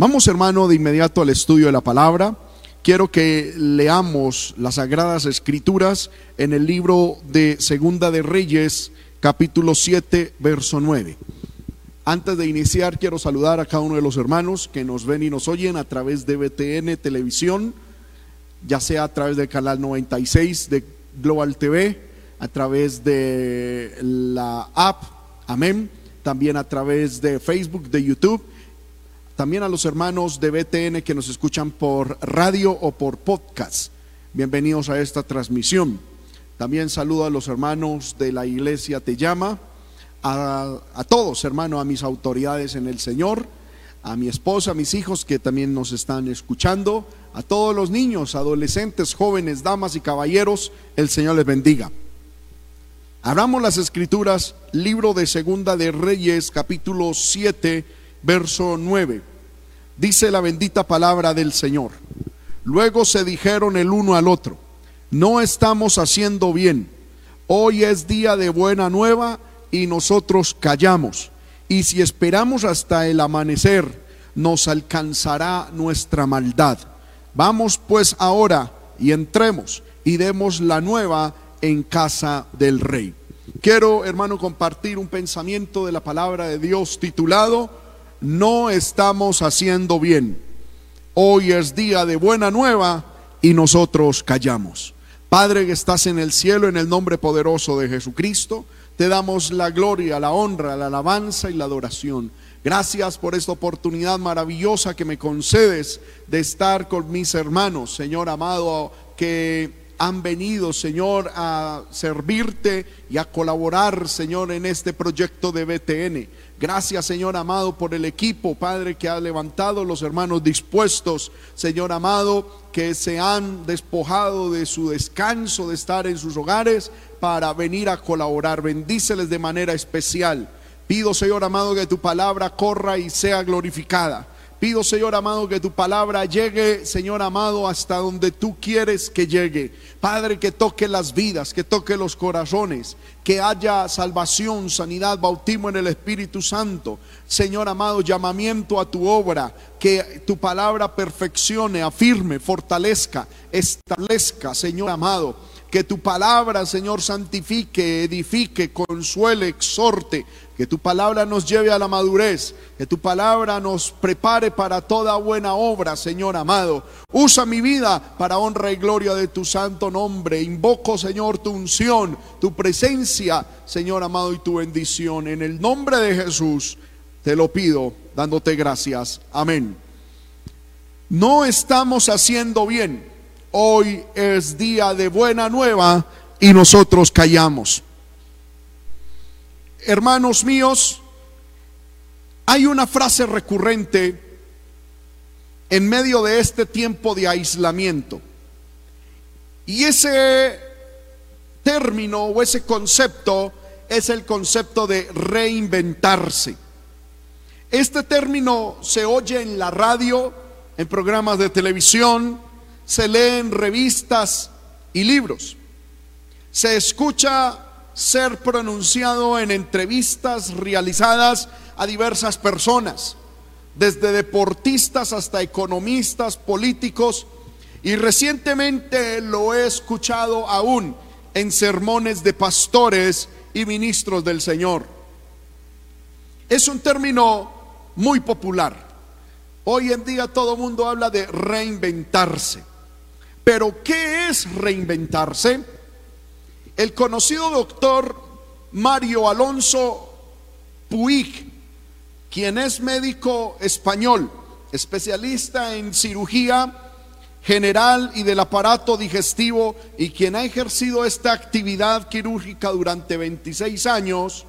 Vamos hermano de inmediato al estudio de la palabra. Quiero que leamos las sagradas escrituras en el libro de Segunda de Reyes, capítulo 7, verso 9. Antes de iniciar, quiero saludar a cada uno de los hermanos que nos ven y nos oyen a través de BTN Televisión, ya sea a través del canal 96 de Global TV, a través de la app, amén, también a través de Facebook, de YouTube también a los hermanos de BTN que nos escuchan por radio o por podcast. Bienvenidos a esta transmisión. También saludo a los hermanos de la iglesia Te llama, a, todos, hermano, a mis autoridades en el Señor, a mi esposa, a mis hijos que también nos están escuchando, a todos los niños, adolescentes, jóvenes, damas y caballeros, el Señor les bendiga. Abramos las escrituras, libro de Segunda de Reyes, capítulo 7, verso 9. Dice la bendita palabra del Señor. Luego se dijeron el uno al otro, no estamos haciendo bien. Hoy es día de buena nueva y nosotros callamos. Y si esperamos hasta el amanecer, nos alcanzará nuestra maldad. Vamos pues ahora y entremos y demos la nueva en casa del rey. Quiero, hermano, compartir un pensamiento de la palabra de Dios titulado no estamos haciendo bien. Hoy es día de buena nueva y nosotros callamos. Padre que estás en el cielo, en el nombre poderoso de Jesucristo, te damos la gloria, la honra, la alabanza y la adoración. Gracias por esta oportunidad maravillosa que me concedes de estar con mis hermanos, Señor amado, que han venido, Señor, a servirte y a colaborar, Señor, en este proyecto de BTN. Gracias, Señor amado, por el equipo, Padre, que ha levantado los hermanos dispuestos, Señor amado, que se han despojado de su descanso, de estar en sus hogares, para venir a colaborar. Bendíceles de manera especial. Pido, Señor amado, que tu palabra corra y sea glorificada. Pido, Señor amado, que tu palabra llegue, Señor amado, hasta donde tú quieres que llegue. Padre, que toque las vidas, que toque los corazones, que haya salvación, sanidad, bautismo en el Espíritu Santo. Señor amado, llamamiento a tu obra, que tu palabra perfeccione, afirme, fortalezca, establezca, Señor amado. Que tu palabra, Señor, santifique, edifique, consuele, exhorte, que tu palabra nos lleve a la madurez, que tu palabra nos prepare para toda buena obra, Señor amado. Usa mi vida para honra y gloria de tu santo nombre. Invoco, Señor, tu unción, tu presencia, Señor amado, y tu bendición. En el nombre de Jesús te lo pido, dándote gracias. Amén. No estamos haciendo bien. Hoy es día de buena nueva y nosotros callamos hermanos míos, hay una frase recurrente en medio de este tiempo de aislamiento. Y ese término o ese concepto es el concepto de reinventarse. Este término se oye en la radio, en programas de televisión, se lee en revistas y libros. Se escucha ser pronunciado en entrevistas realizadas a diversas personas, desde deportistas hasta economistas, políticos, y recientemente lo he escuchado aún en sermones de pastores y ministros del Señor. Es un término muy popular. Hoy en día todo el mundo habla de reinventarse. Pero ¿qué es reinventarse? el conocido doctor Mario Alonso Puig, quien es médico español, especialista en cirugía general y del aparato digestivo y quien ha ejercido esta actividad quirúrgica durante 26 años,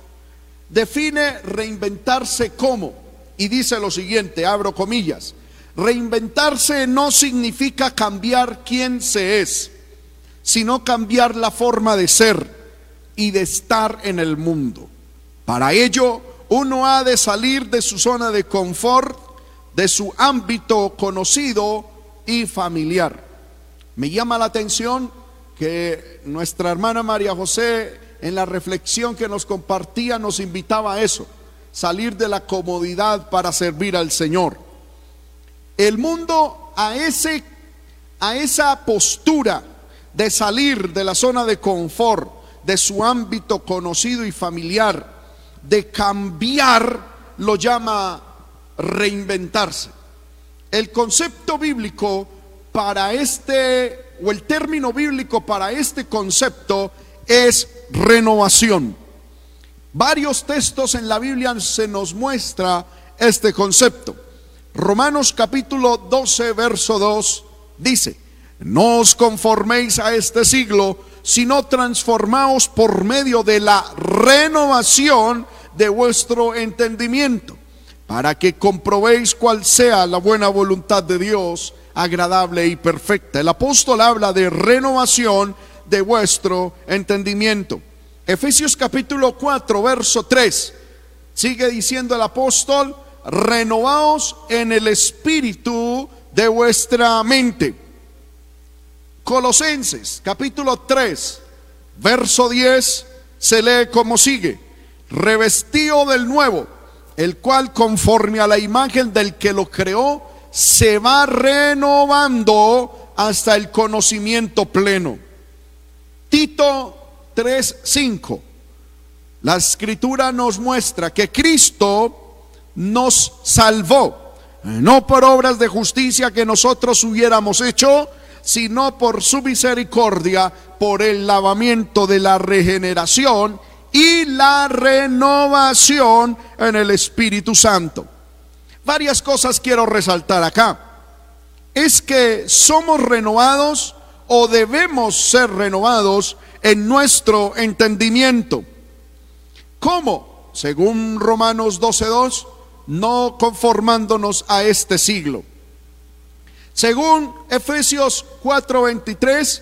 define reinventarse como, y dice lo siguiente, abro comillas, reinventarse no significa cambiar quién se es sino cambiar la forma de ser y de estar en el mundo. Para ello, uno ha de salir de su zona de confort, de su ámbito conocido y familiar. Me llama la atención que nuestra hermana María José en la reflexión que nos compartía nos invitaba a eso, salir de la comodidad para servir al Señor. El mundo a, ese, a esa postura de salir de la zona de confort, de su ámbito conocido y familiar, de cambiar, lo llama reinventarse. El concepto bíblico para este, o el término bíblico para este concepto es renovación. Varios textos en la Biblia se nos muestra este concepto. Romanos capítulo 12, verso 2 dice, no os conforméis a este siglo, sino transformaos por medio de la renovación de vuestro entendimiento, para que comprobéis cuál sea la buena voluntad de Dios, agradable y perfecta. El apóstol habla de renovación de vuestro entendimiento. Efesios capítulo 4, verso 3. Sigue diciendo el apóstol, renovaos en el espíritu de vuestra mente. Colosenses capítulo 3, verso 10, se lee como sigue, revestido del nuevo, el cual conforme a la imagen del que lo creó, se va renovando hasta el conocimiento pleno. Tito 3:5. La escritura nos muestra que Cristo nos salvó, no por obras de justicia que nosotros hubiéramos hecho, sino por su misericordia, por el lavamiento de la regeneración y la renovación en el Espíritu Santo. Varias cosas quiero resaltar acá. Es que somos renovados o debemos ser renovados en nuestro entendimiento. ¿Cómo? Según Romanos 12.2, no conformándonos a este siglo. Según Efesios 4:23,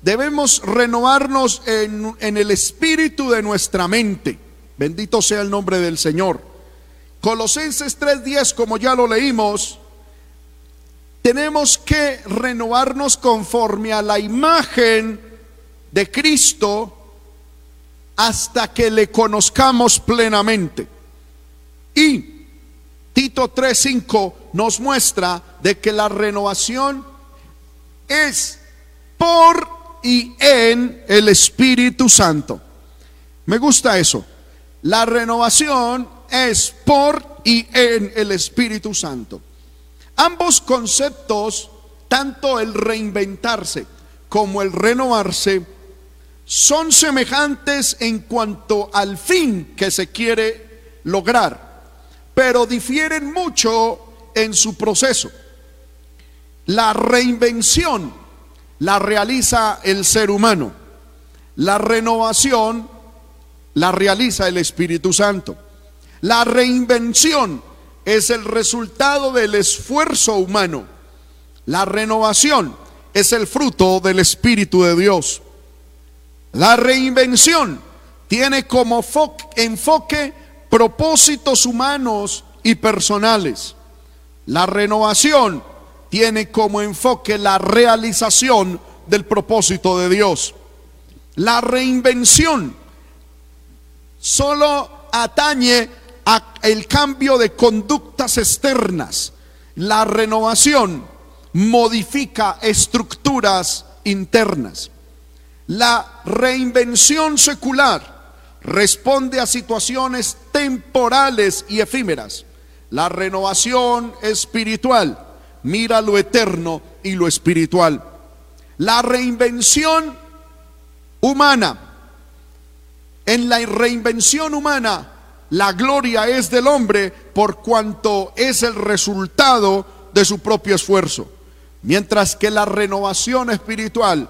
debemos renovarnos en, en, el espíritu de nuestra mente. Bendito sea el nombre del Señor. Colosenses 3:10, como ya lo leímos, tenemos que renovarnos conforme a la imagen de Cristo hasta que le conozcamos plenamente. Y Tito 3:5 nos muestra de que la renovación es por y en el Espíritu Santo. Me gusta eso. La renovación es por y en el Espíritu Santo. Ambos conceptos, tanto el reinventarse como el renovarse, son semejantes en cuanto al fin que se quiere lograr, pero difieren mucho en su proceso. La reinvención la realiza el ser humano, la renovación la realiza el Espíritu Santo. La reinvención es el resultado del esfuerzo humano. La renovación es el fruto del Espíritu de Dios. La reinvención tiene como enfoque propósitos humanos y personales. La renovación tiene como enfoque la realización del propósito de Dios. La reinvención solo atañe el cambio de conductas externas. La renovación modifica estructuras internas. La reinvención secular responde a situaciones temporales y efímeras. La renovación espiritual mira lo eterno y lo espiritual. La reinvención humana. En la reinvención humana la gloria es del hombre por cuanto es el resultado de su propio esfuerzo. Mientras que la renovación espiritual,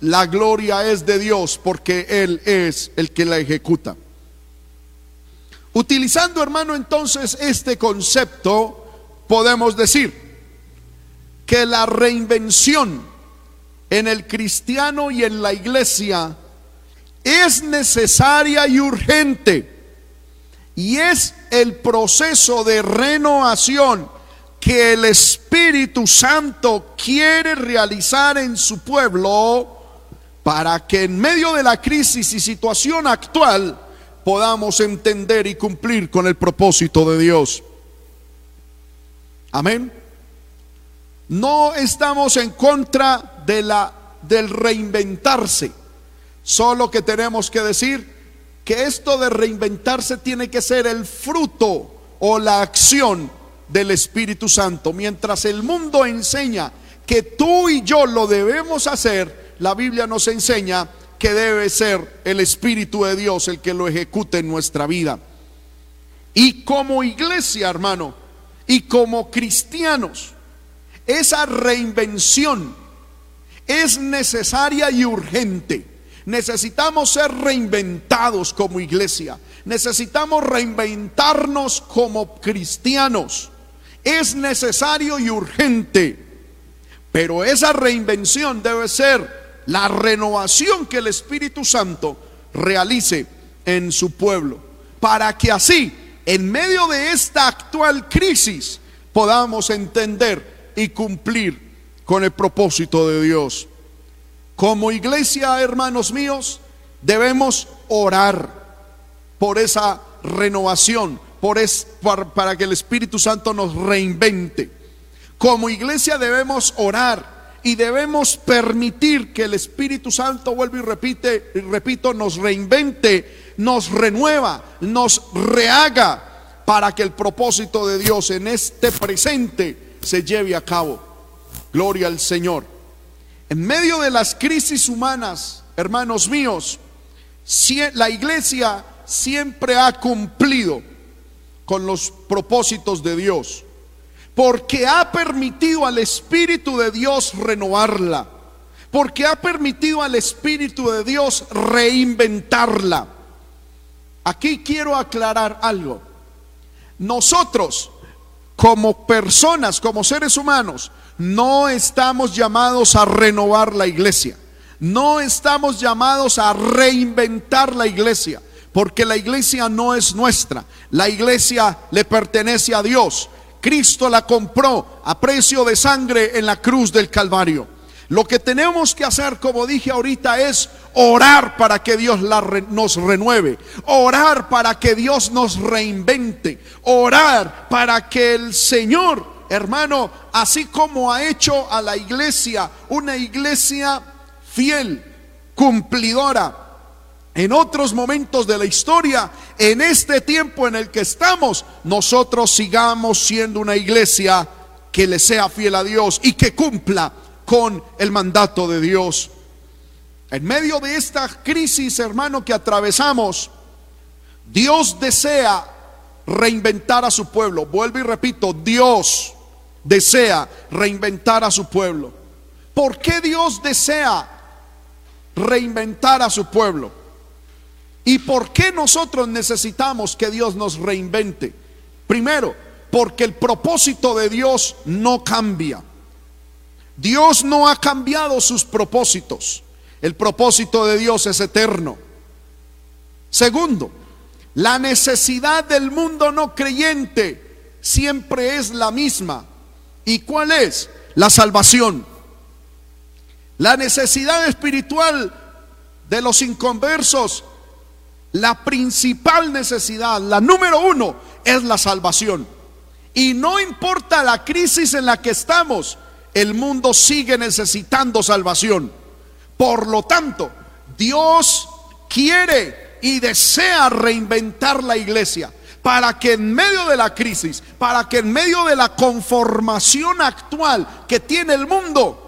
la gloria es de Dios porque Él es el que la ejecuta. Utilizando, hermano, entonces este concepto, podemos decir que la reinvención en el cristiano y en la iglesia es necesaria y urgente y es el proceso de renovación que el Espíritu Santo quiere realizar en su pueblo para que en medio de la crisis y situación actual podamos entender y cumplir con el propósito de Dios. Amén. No estamos en contra de la del reinventarse. Solo que tenemos que decir que esto de reinventarse tiene que ser el fruto o la acción del Espíritu Santo. Mientras el mundo enseña que tú y yo lo debemos hacer, la Biblia nos enseña que debe ser el Espíritu de Dios el que lo ejecute en nuestra vida. Y como iglesia, hermano, y como cristianos, esa reinvención es necesaria y urgente. Necesitamos ser reinventados como iglesia. Necesitamos reinventarnos como cristianos. Es necesario y urgente. Pero esa reinvención debe ser la renovación que el Espíritu Santo realice en su pueblo. Para que así, en medio de esta actual crisis, podamos entender y cumplir con el propósito de Dios. Como iglesia, hermanos míos, debemos orar por esa renovación, por es, para que el Espíritu Santo nos reinvente. Como iglesia debemos orar y debemos permitir que el Espíritu Santo, vuelvo y repite, y repito, nos reinvente, nos renueva, nos rehaga para que el propósito de Dios en este presente se lleve a cabo. Gloria al Señor. En medio de las crisis humanas, hermanos míos, la iglesia siempre ha cumplido con los propósitos de Dios, porque ha permitido al Espíritu de Dios renovarla, porque ha permitido al Espíritu de Dios reinventarla. Aquí quiero aclarar algo. Nosotros, como personas, como seres humanos, no estamos llamados a renovar la iglesia. No estamos llamados a reinventar la iglesia, porque la iglesia no es nuestra. La iglesia le pertenece a Dios. Cristo la compró a precio de sangre en la cruz del Calvario. Lo que tenemos que hacer, como dije ahorita, es orar para que Dios nos renueve, orar para que Dios nos reinvente, orar para que el Señor hermano, así como ha hecho a la iglesia una iglesia fiel, cumplidora, en otros momentos de la historia, en este tiempo en el que estamos, nosotros sigamos siendo una iglesia que le sea fiel a Dios y que cumpla con el mandato de Dios. En medio de esta crisis, hermano, que atravesamos, Dios desea reinventar a su pueblo. Vuelvo y repito, Dios desea reinventar a su pueblo. ¿Por qué Dios desea reinventar a su pueblo? ¿Y por qué nosotros necesitamos que Dios nos reinvente? Primero, porque el propósito de Dios no cambia. Dios no ha cambiado sus propósitos. El propósito de Dios es eterno. Segundo, la necesidad del mundo no creyente siempre es la misma ¿Y cuál es? La salvación. La necesidad espiritual de los inconversos, la principal necesidad, la número uno, es la salvación. Y no importa la crisis en la que estamos, el mundo sigue necesitando salvación. Por lo tanto, Dios quiere y desea reinventar la iglesia para que en medio de la crisis, para que en medio de la conformación actual que tiene el mundo,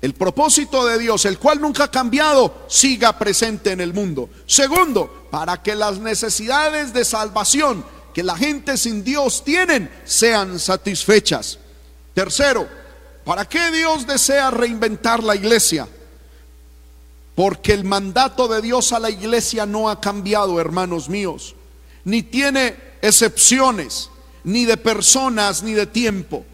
el propósito de Dios, el cual nunca ha cambiado, siga presente en el mundo. Segundo, para que las necesidades de salvación que la gente sin Dios tienen sean satisfechas. Tercero, ¿para qué Dios desea reinventar la iglesia? Porque el mandato de Dios a la iglesia no ha cambiado, hermanos míos ni tiene excepciones, ni de personas, ni de tiempo.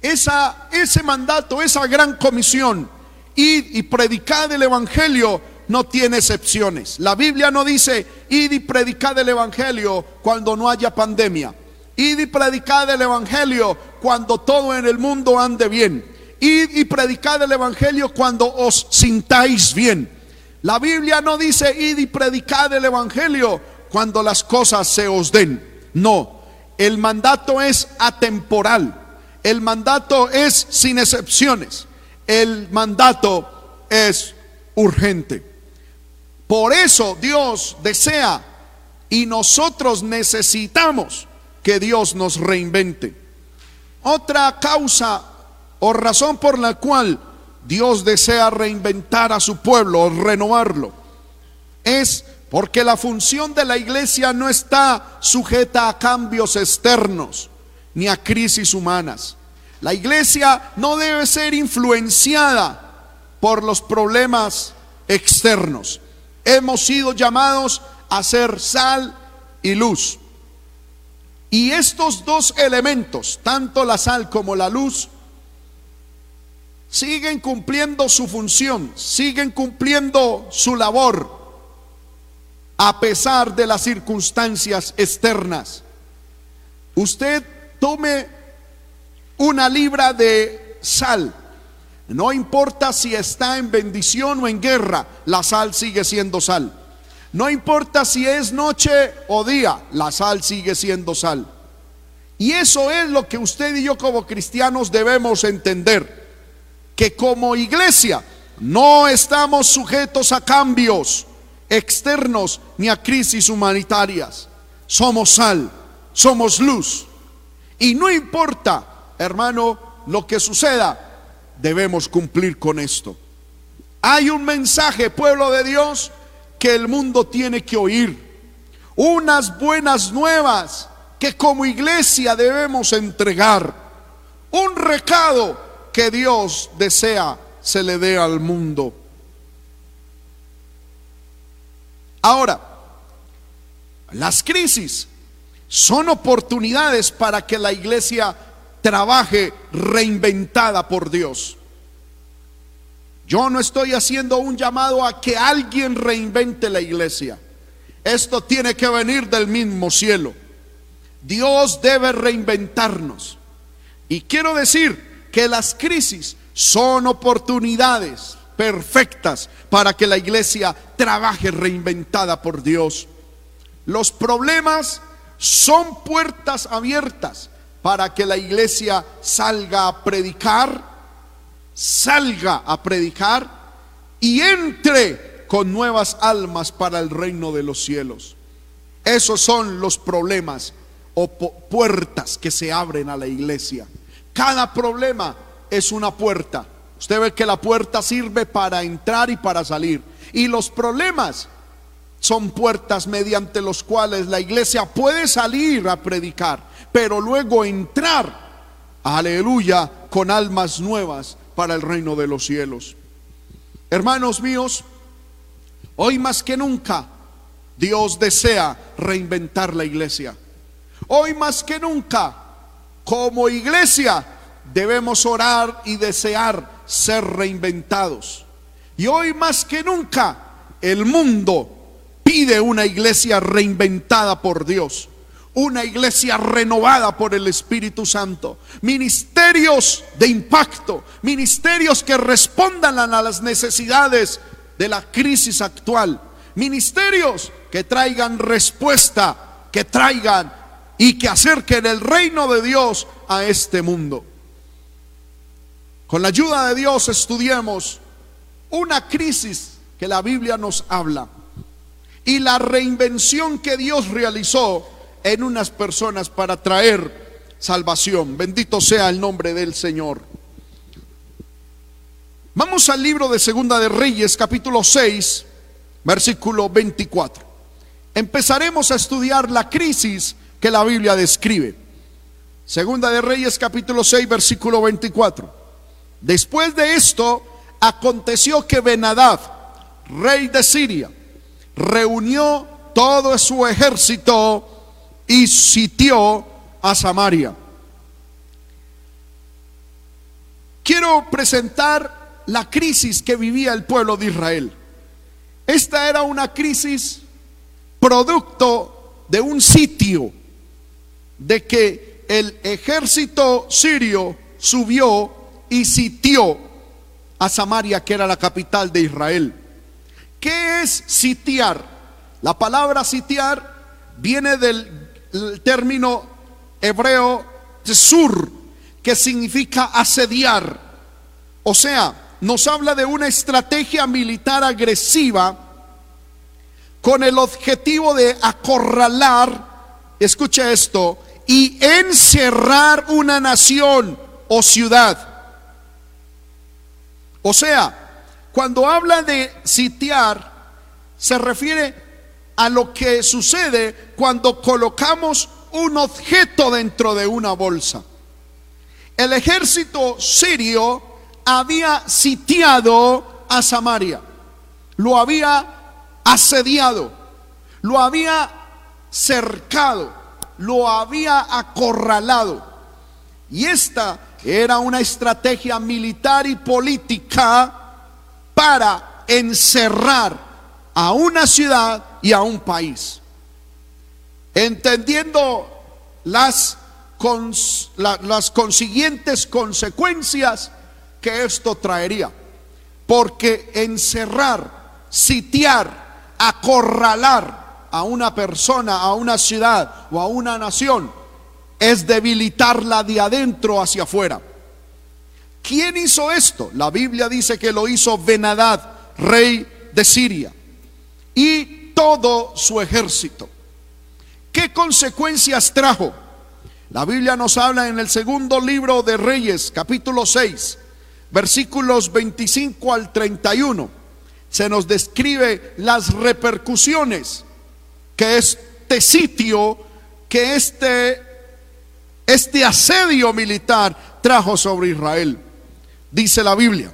Esa, ese mandato, esa gran comisión, id y predicad el Evangelio, no tiene excepciones. La Biblia no dice, id y predicad el Evangelio cuando no haya pandemia. Id y predicad el Evangelio cuando todo en el mundo ande bien. Id y predicad el Evangelio cuando os sintáis bien. La Biblia no dice, id y predicad el Evangelio cuando las cosas se os den. No, el mandato es atemporal. El mandato es sin excepciones. El mandato es urgente. Por eso Dios desea y nosotros necesitamos que Dios nos reinvente. Otra causa o razón por la cual Dios desea reinventar a su pueblo o renovarlo es porque la función de la iglesia no está sujeta a cambios externos ni a crisis humanas. La iglesia no debe ser influenciada por los problemas externos. Hemos sido llamados a ser sal y luz. Y estos dos elementos, tanto la sal como la luz, siguen cumpliendo su función, siguen cumpliendo su labor a pesar de las circunstancias externas. Usted tome una libra de sal. No importa si está en bendición o en guerra, la sal sigue siendo sal. No importa si es noche o día, la sal sigue siendo sal. Y eso es lo que usted y yo como cristianos debemos entender. Que como iglesia no estamos sujetos a cambios externos ni a crisis humanitarias. Somos sal, somos luz. Y no importa, hermano, lo que suceda, debemos cumplir con esto. Hay un mensaje, pueblo de Dios, que el mundo tiene que oír. Unas buenas nuevas que como iglesia debemos entregar. Un recado que Dios desea se le dé al mundo. Ahora, las crisis son oportunidades para que la iglesia trabaje reinventada por Dios. Yo no estoy haciendo un llamado a que alguien reinvente la iglesia. Esto tiene que venir del mismo cielo. Dios debe reinventarnos. Y quiero decir que las crisis son oportunidades perfectas para que la iglesia trabaje reinventada por Dios. Los problemas son puertas abiertas para que la iglesia salga a predicar salga a predicar y entre con nuevas almas para el reino de los cielos. Esos son los problemas o puertas que se abren a la iglesia. Cada problema es una puerta. Usted ve que la puerta sirve para entrar y para salir. Y los problemas son puertas mediante los cuales la iglesia puede salir a predicar, pero luego entrar, aleluya, con almas nuevas para el reino de los cielos. Hermanos míos, hoy más que nunca Dios desea reinventar la iglesia. Hoy más que nunca, como iglesia, debemos orar y desear ser reinventados. Y hoy más que nunca, el mundo pide una iglesia reinventada por Dios una iglesia renovada por el Espíritu Santo, ministerios de impacto, ministerios que respondan a las necesidades de la crisis actual, ministerios que traigan respuesta, que traigan y que acerquen el reino de Dios a este mundo. Con la ayuda de Dios estudiemos una crisis que la Biblia nos habla y la reinvención que Dios realizó en unas personas para traer salvación. Bendito sea el nombre del Señor. Vamos al libro de Segunda de Reyes, capítulo 6, versículo 24. Empezaremos a estudiar la crisis que la Biblia describe. Segunda de Reyes, capítulo 6, versículo 24. Después de esto, aconteció que Benadad, rey de Siria, reunió todo su ejército y sitió a Samaria. Quiero presentar la crisis que vivía el pueblo de Israel. Esta era una crisis producto de un sitio, de que el ejército sirio subió y sitió a Samaria, que era la capital de Israel. ¿Qué es sitiar? La palabra sitiar viene del el término hebreo sur, que significa asediar. O sea, nos habla de una estrategia militar agresiva con el objetivo de acorralar, escucha esto, y encerrar una nación o ciudad. O sea, cuando habla de sitiar, se refiere a lo que sucede cuando colocamos un objeto dentro de una bolsa. El ejército sirio había sitiado a Samaria, lo había asediado, lo había cercado, lo había acorralado. Y esta era una estrategia militar y política para encerrar a una ciudad y a un país. Entendiendo las, las consiguientes consecuencias que esto traería. Porque encerrar, sitiar, acorralar a una persona, a una ciudad o a una nación es debilitarla de adentro hacia afuera. ¿Quién hizo esto? La Biblia dice que lo hizo Benadad, rey de Siria, y todo su ejército. ¿Qué consecuencias trajo? La Biblia nos habla en el segundo libro de Reyes, capítulo 6, versículos 25 al 31. Se nos describe las repercusiones que este sitio, que este este asedio militar trajo sobre Israel. Dice la Biblia.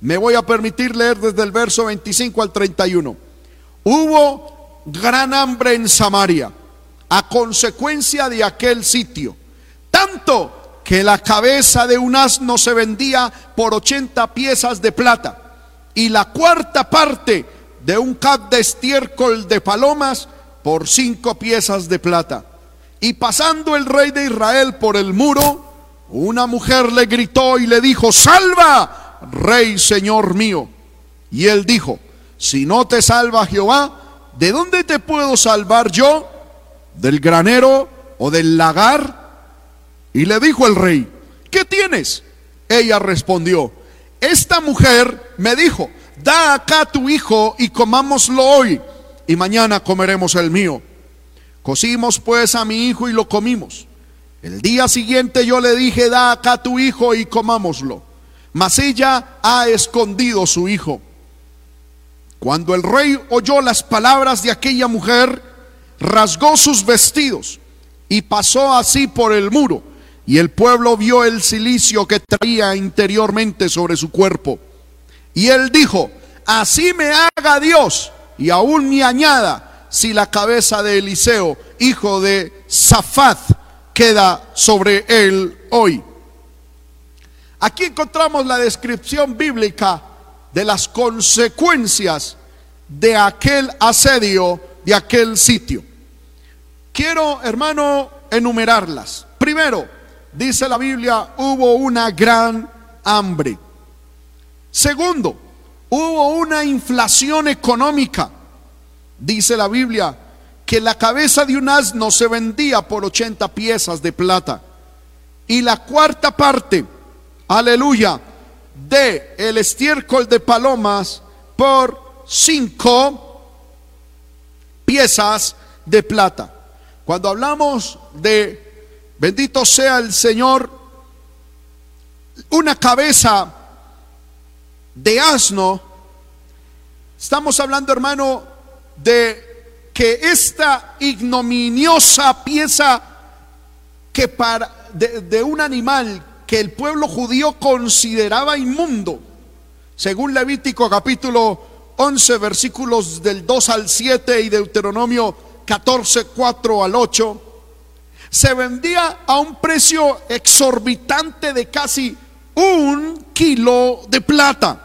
Me voy a permitir leer desde el verso 25 al 31. Hubo gran hambre en Samaria a consecuencia de aquel sitio. Tanto que la cabeza de un asno se vendía por 80 piezas de plata y la cuarta parte de un cap de estiércol de palomas por cinco piezas de plata. Y pasando el rey de Israel por el muro, una mujer le gritó y le dijo, salva, rey señor mío. Y él dijo, si no te salva Jehová, ¿de dónde te puedo salvar yo? ¿Del granero o del lagar? Y le dijo el rey, ¿qué tienes? Ella respondió, esta mujer me dijo, da acá tu hijo y comámoslo hoy, y mañana comeremos el mío. Cocimos pues a mi hijo y lo comimos. El día siguiente yo le dije, da acá tu hijo y comámoslo. Mas ella ha escondido su hijo. Cuando el rey oyó las palabras de aquella mujer, rasgó sus vestidos y pasó así por el muro. Y el pueblo vio el silicio que traía interiormente sobre su cuerpo. Y él dijo, así me haga Dios y aún me añada si la cabeza de Eliseo, hijo de Safat, queda sobre él hoy. Aquí encontramos la descripción bíblica de las consecuencias de aquel asedio, de aquel sitio. Quiero, hermano, enumerarlas. Primero, dice la Biblia, hubo una gran hambre. Segundo, hubo una inflación económica. Dice la Biblia que la cabeza de un asno se vendía por 80 piezas de plata. Y la cuarta parte, aleluya, de el estiércol de palomas por cinco piezas de plata. Cuando hablamos de bendito sea el Señor, una cabeza de asno, estamos hablando, hermano, de que esta ignominiosa pieza que para, de, un animal que el pueblo judío consideraba inmundo, según Levítico capítulo 11 versículos del 2 al 7 y Deuteronomio 14, 4 al 8, se vendía a un precio exorbitante de casi un kilo de plata.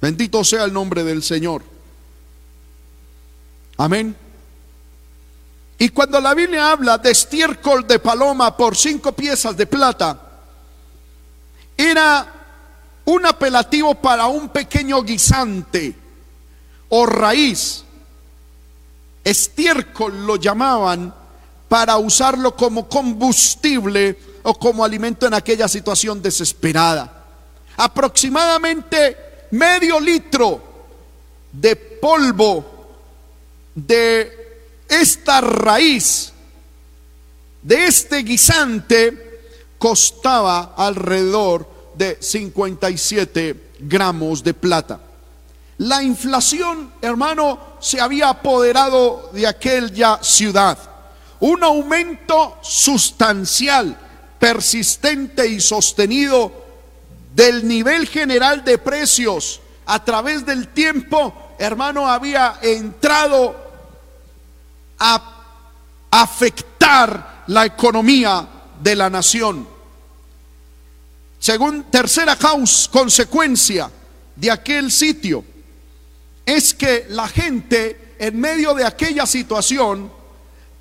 Bendito sea el nombre del Señor. Amén. Y cuando la Biblia habla de estiércol de paloma por cinco piezas de plata, era un apelativo para un pequeño guisante o raíz. Estiércol lo llamaban para usarlo como combustible o como alimento en aquella situación desesperada. Aproximadamente medio litro de polvo de esta raíz, de este guisante, costaba alrededor de 57 gramos de plata. La inflación, hermano, se había apoderado de aquella ciudad. Un aumento sustancial, persistente y sostenido del nivel general de precios a través del tiempo, hermano, había entrado a afectar la economía de la nación. Según tercera causa, consecuencia de aquel sitio, es que la gente en medio de aquella situación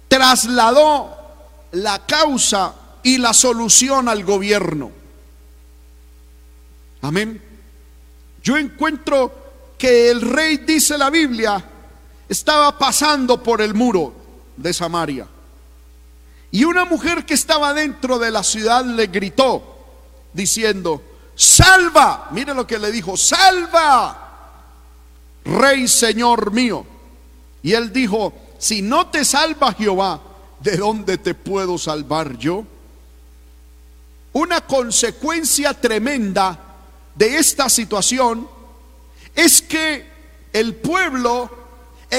trasladó la causa y la solución al gobierno. Amén. Yo encuentro que el rey, dice la Biblia, estaba pasando por el muro de Samaria. Y una mujer que estaba dentro de la ciudad le gritó, diciendo, salva, mire lo que le dijo, salva Rey Señor mío. Y él dijo, si no te salva Jehová, ¿de dónde te puedo salvar yo? Una consecuencia tremenda de esta situación es que el pueblo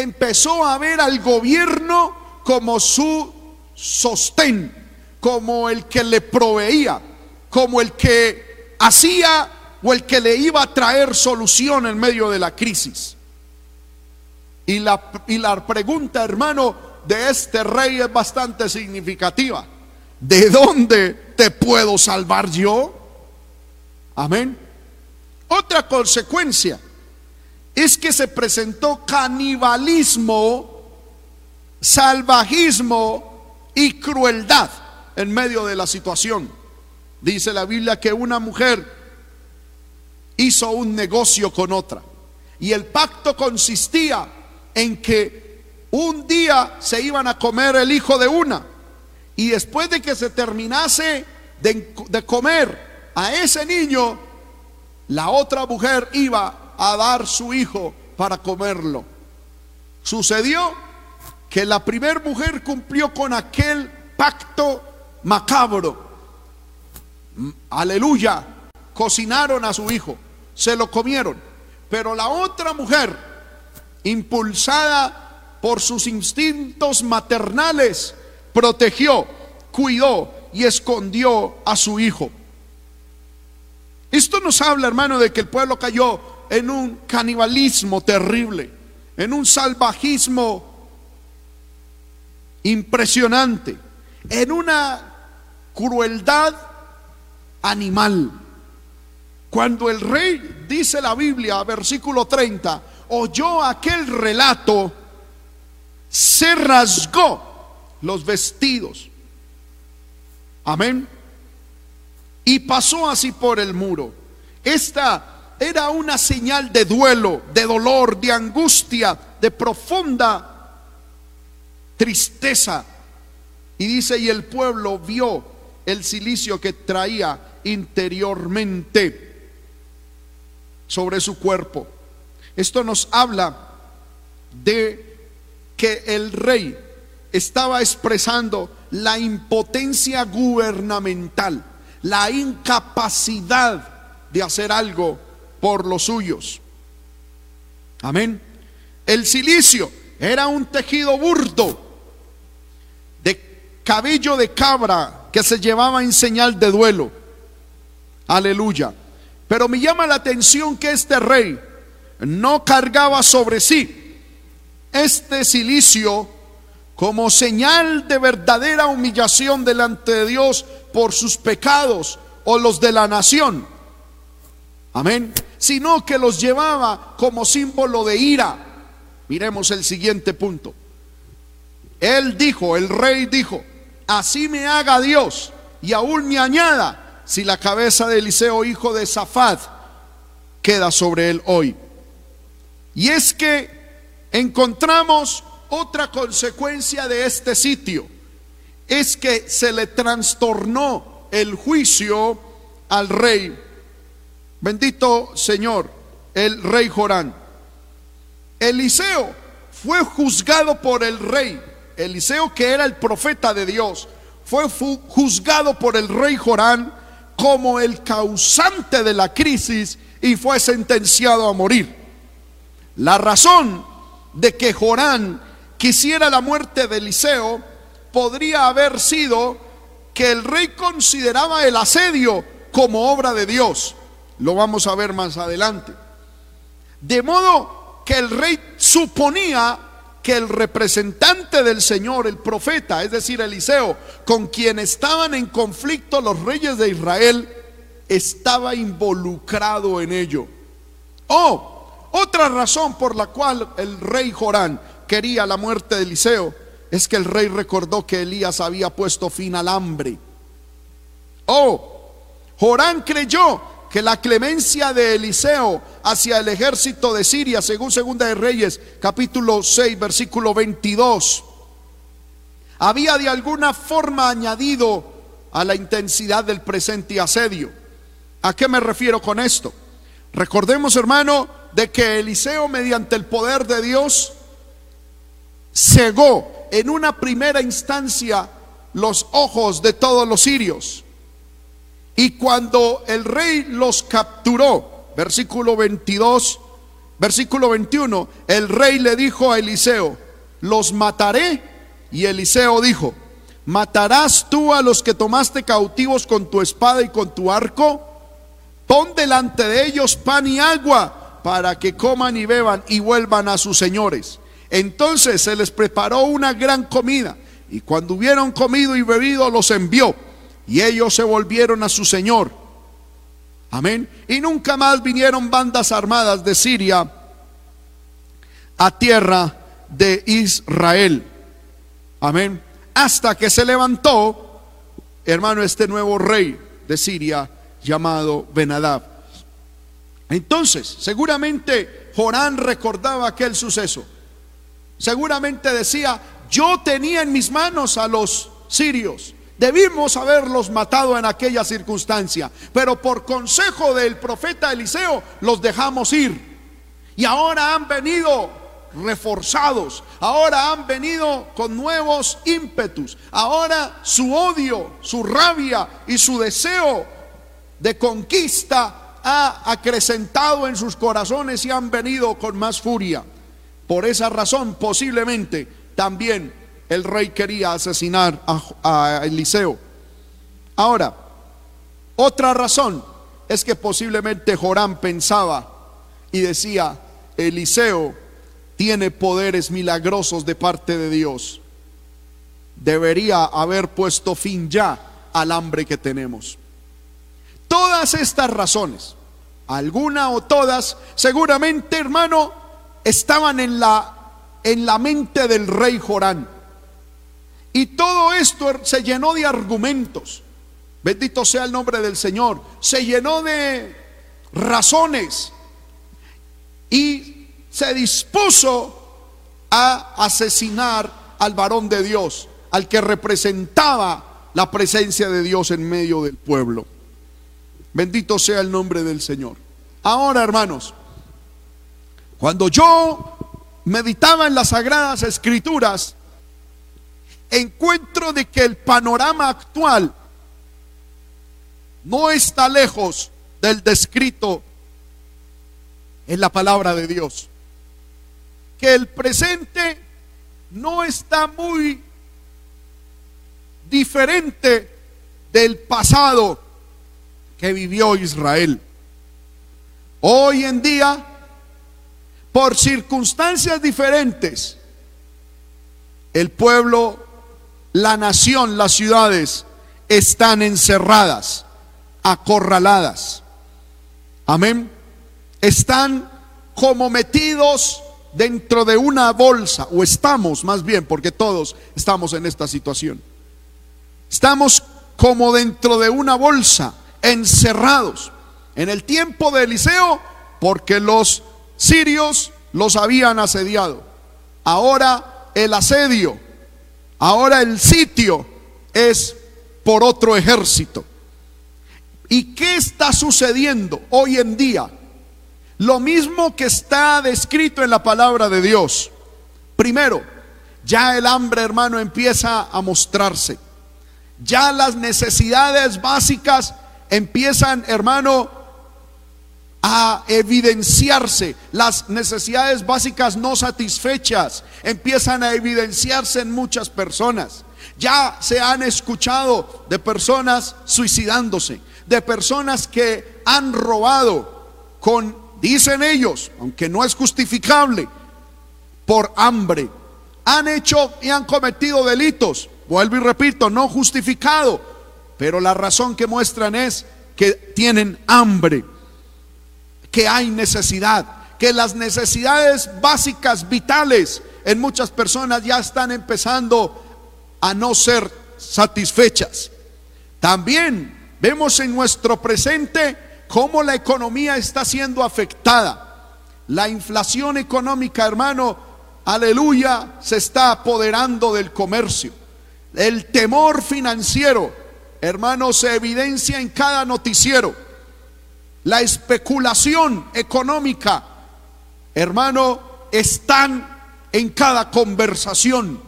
empezó a ver al gobierno como su sostén, como el que le proveía, como el que hacía o el que le iba a traer solución en medio de la crisis. Y la, y la pregunta, hermano, de este rey es bastante significativa. ¿De dónde te puedo salvar yo? Amén. Otra consecuencia es que se presentó canibalismo, salvajismo y crueldad en medio de la situación. Dice la Biblia que una mujer hizo un negocio con otra y el pacto consistía en que un día se iban a comer el hijo de una y después de que se terminase de, comer a ese niño, la otra mujer iba a dar su hijo para comerlo. Sucedió que la primera mujer cumplió con aquel pacto macabro. Aleluya. Cocinaron a su hijo, se lo comieron. Pero la otra mujer impulsada por sus instintos maternales, protegió, cuidó y escondió a su hijo. Esto nos habla, hermano, de que el pueblo cayó en un canibalismo terrible, en un salvajismo impresionante, en una crueldad animal. Cuando el rey, dice la Biblia, versículo 30, oyó aquel relato, se rasgó los vestidos. Amén. Y pasó así por el muro. Esta era una señal de duelo, de dolor, de angustia, de profunda tristeza. Y dice, y el pueblo vio el silicio que traía interiormente sobre su cuerpo. Esto nos habla de que el rey estaba expresando la impotencia gubernamental, la incapacidad de hacer algo por los suyos. Amén. El silicio era un tejido burdo de cabello de cabra que se llevaba en señal de duelo. Aleluya. Pero me llama la atención que este rey no cargaba sobre sí este silicio como señal de verdadera humillación delante de Dios por sus pecados o los de la nación. Amén. Sino que los llevaba como símbolo de ira. Miremos el siguiente punto. Él dijo, el rey dijo, así me haga Dios y aún me añada si la cabeza de Eliseo, hijo de Safat, queda sobre él hoy. Y es que encontramos otra consecuencia de este sitio. Es que se le trastornó el juicio al rey. Bendito Señor, el rey Jorán. Eliseo fue juzgado por el rey. Eliseo, que era el profeta de Dios, fue juzgado por el rey Jorán como el causante de la crisis y fue sentenciado a morir. La razón de que Jorán quisiera la muerte de Eliseo podría haber sido que el rey consideraba el asedio como obra de Dios. Lo vamos a ver más adelante. De modo que el rey suponía que el representante del Señor, el profeta, es decir, Eliseo, con quien estaban en conflicto los reyes de Israel, estaba involucrado en ello. Oh, otra razón por la cual el rey Jorán quería la muerte de Eliseo es que el rey recordó que Elías había puesto fin al hambre. Oh, Jorán creyó que la clemencia de Eliseo hacia el ejército de Siria, según Segunda de Reyes, capítulo 6, versículo 22, había de alguna forma añadido a la intensidad del presente asedio. ¿A qué me refiero con esto? Recordemos, hermano, de que Eliseo, mediante el poder de Dios, cegó en una primera instancia los ojos de todos los sirios. Y cuando el rey los capturó, versículo 22, versículo 21, el rey le dijo a Eliseo, los mataré. Y Eliseo dijo, ¿matarás tú a los que tomaste cautivos con tu espada y con tu arco? Pon delante de ellos pan y agua para que coman y beban y vuelvan a sus señores. Entonces se les preparó una gran comida y cuando hubieron comido y bebido los envió y ellos se volvieron a su Señor. Amén. Y nunca más vinieron bandas armadas de Siria a tierra de Israel. Amén. Hasta que se levantó, hermano, este nuevo rey de Siria llamado Benadab. Entonces, seguramente Jorán recordaba aquel suceso. Seguramente decía, yo tenía en mis manos a los sirios Debimos haberlos matado en aquella circunstancia, pero por consejo del profeta Eliseo los dejamos ir. Y ahora han venido reforzados, ahora han venido con nuevos ímpetus, ahora su odio, su rabia y su deseo de conquista ha acrecentado en sus corazones y han venido con más furia. Por esa razón posiblemente también el rey quería asesinar a, Eliseo. Ahora, otra razón es que posiblemente Jorán pensaba y decía, Eliseo tiene poderes milagrosos de parte de Dios. Debería haber puesto fin ya al hambre que tenemos. Todas estas razones, alguna o todas, seguramente, hermano, estaban en la en la mente del rey Jorán. Y todo esto se llenó de argumentos. Bendito sea el nombre del Señor. Se llenó de razones. Y se dispuso a asesinar al varón de Dios, al que representaba la presencia de Dios en medio del pueblo. Bendito sea el nombre del Señor. Ahora, hermanos, cuando yo meditaba en las sagradas escrituras, encuentro de que el panorama actual no está lejos del descrito en la palabra de Dios. Que el presente no está muy diferente del pasado que vivió Israel. Hoy en día, por circunstancias diferentes, el pueblo la nación, las ciudades están encerradas, acorraladas. Amén. Están como metidos dentro de una bolsa, o estamos más bien, porque todos estamos en esta situación. Estamos como dentro de una bolsa, encerrados. En el tiempo de Eliseo, porque los sirios los habían asediado. Ahora el asedio Ahora el sitio es por otro ejército. ¿Y qué está sucediendo hoy en día? Lo mismo que está descrito en la palabra de Dios. Primero, ya el hambre, hermano, empieza a mostrarse. Ya las necesidades básicas empiezan, hermano, a evidenciarse. Las necesidades básicas no satisfechas empiezan a evidenciarse en muchas personas. Ya se han escuchado de personas suicidándose, de personas que han robado con, dicen ellos, aunque no es justificable, por hambre. Han hecho y han cometido delitos, vuelvo y repito, no justificado, pero la razón que muestran es que tienen hambre, que hay necesidad, que las necesidades básicas, vitales, en muchas personas ya están empezando a no ser satisfechas. También Vemos en nuestro presente cómo la economía está siendo afectada. La inflación económica, hermano, aleluya, se está apoderando del comercio. El temor financiero, hermano, se evidencia en cada noticiero. La especulación económica, hermano, están en cada conversación.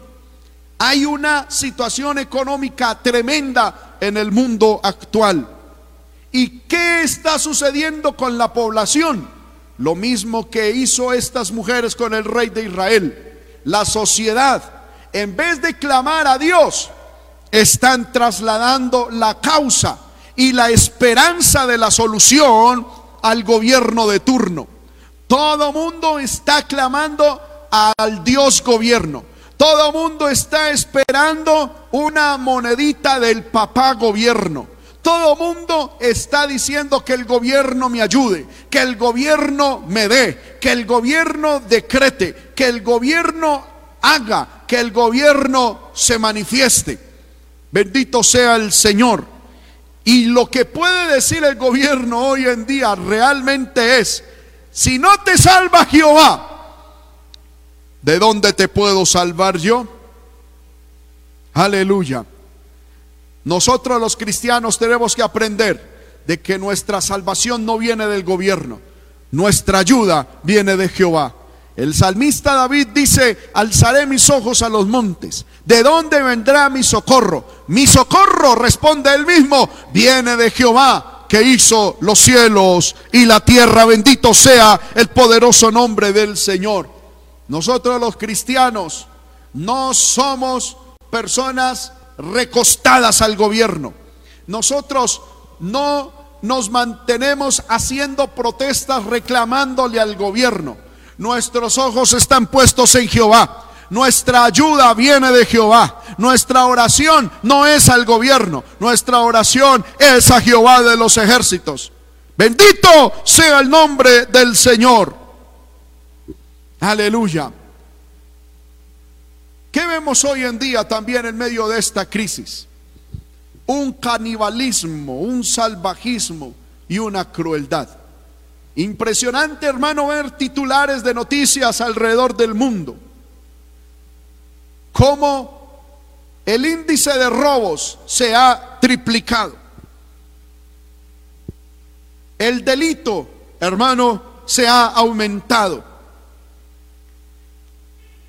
Hay una situación económica tremenda en el mundo actual. ¿Y qué está sucediendo con la población? Lo mismo que hizo estas mujeres con el rey de Israel. La sociedad, en vez de clamar a Dios, están trasladando la causa y la esperanza de la solución al gobierno de turno. Todo mundo está clamando al Dios gobierno. Todo mundo está esperando una monedita del papá gobierno. Todo mundo está diciendo que el gobierno me ayude, que el gobierno me dé, que el gobierno decrete, que el gobierno haga, que el gobierno se manifieste. Bendito sea el Señor. Y lo que puede decir el gobierno hoy en día realmente es, si no te salva Jehová, ¿De dónde te puedo salvar yo? Aleluya. Nosotros los cristianos tenemos que aprender de que nuestra salvación no viene del gobierno, nuestra ayuda viene de Jehová. El salmista David dice, alzaré mis ojos a los montes. ¿De dónde vendrá mi socorro? Mi socorro, responde él mismo, viene de Jehová que hizo los cielos y la tierra. Bendito sea el poderoso nombre del Señor. Nosotros los cristianos no somos personas recostadas al gobierno. Nosotros no nos mantenemos haciendo protestas reclamándole al gobierno. Nuestros ojos están puestos en Jehová. Nuestra ayuda viene de Jehová. Nuestra oración no es al gobierno. Nuestra oración es a Jehová de los ejércitos. Bendito sea el nombre del Señor. Aleluya. ¿Qué vemos hoy en día también en medio de esta crisis? Un canibalismo, un salvajismo y una crueldad. Impresionante, hermano, ver titulares de noticias alrededor del mundo. Cómo el índice de robos se ha triplicado. El delito, hermano, se ha aumentado.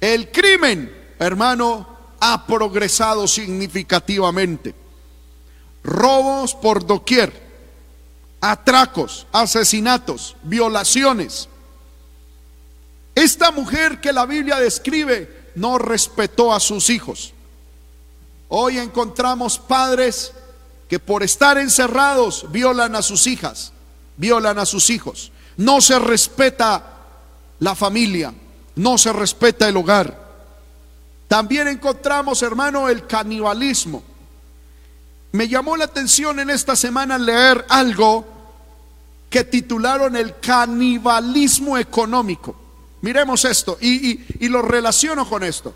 El crimen, hermano, ha progresado significativamente. Robos por doquier, atracos, asesinatos, violaciones. Esta mujer que la Biblia describe no respetó a sus hijos. Hoy encontramos padres que por estar encerrados violan a sus hijas, violan a sus hijos. No se respeta la familia, no se respeta el hogar. También encontramos, hermano, el canibalismo. Me llamó la atención en esta semana leer algo que titularon el canibalismo económico. Miremos esto y, lo relaciono con esto.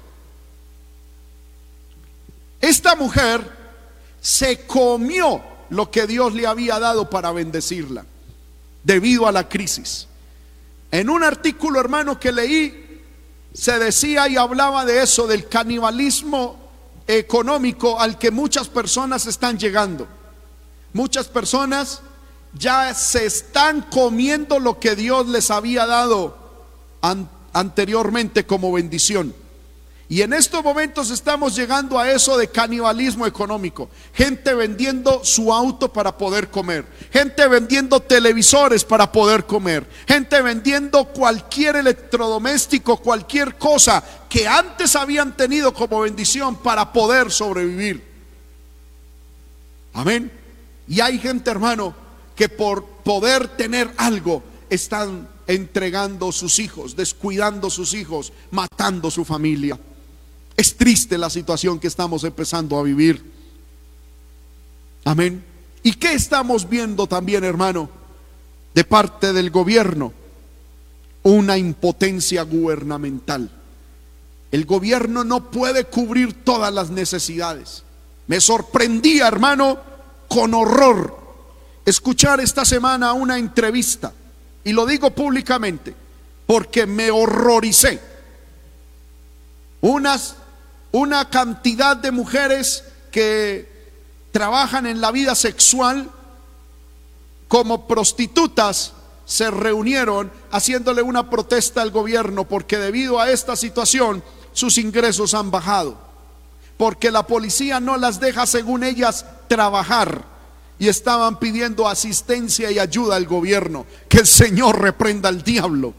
Esta mujer se comió lo que Dios le había dado para bendecirla debido a la crisis. En un artículo, hermano, que leí, se decía y hablaba de eso, del canibalismo económico al que muchas personas están llegando. Muchas personas ya se están comiendo lo que Dios les había dado anteriormente como bendición. Y en estos momentos estamos llegando a eso de canibalismo económico. Gente vendiendo su auto para poder comer. Gente vendiendo televisores para poder comer. Gente vendiendo cualquier electrodoméstico, cualquier cosa que antes habían tenido como bendición para poder sobrevivir. Amén. Y hay gente, hermano, que por poder tener algo están entregando sus hijos, descuidando sus hijos, matando su familia. Es triste la situación que estamos empezando a vivir. Amén. ¿Y qué estamos viendo también, hermano? De parte del gobierno, una impotencia gubernamental. El gobierno no puede cubrir todas las necesidades. Me sorprendía, hermano, con horror escuchar esta semana una entrevista, y lo digo públicamente, porque me horroricé. Unas una cantidad de mujeres que trabajan en la vida sexual como prostitutas se reunieron haciéndole una protesta al gobierno porque debido a esta situación sus ingresos han bajado. Porque la policía no las deja, según ellas, trabajar. Y estaban pidiendo asistencia y ayuda al gobierno. Que el Señor reprenda al diablo.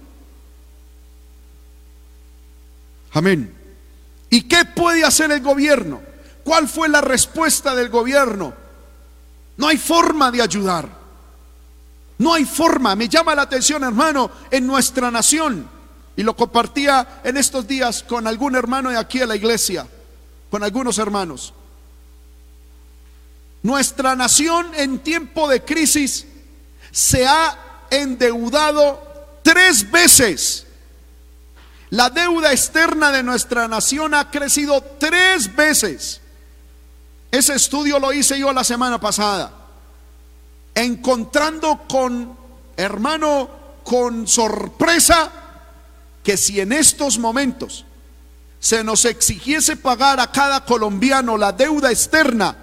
Amén. ¿Y qué puede hacer el gobierno? ¿Cuál fue la respuesta del gobierno? No hay forma de ayudar. No hay forma. Me llama la atención, hermano, en nuestra nación. Y lo compartía en estos días con algún hermano de aquí a la iglesia, con algunos hermanos. Nuestra nación en tiempo de crisis se ha endeudado tres veces la deuda externa de nuestra nación ha crecido tres veces. Ese estudio lo hice yo la semana pasada. Encontrando con, hermano, con sorpresa, que si en estos momentos se nos exigiese pagar a cada colombiano la deuda externa,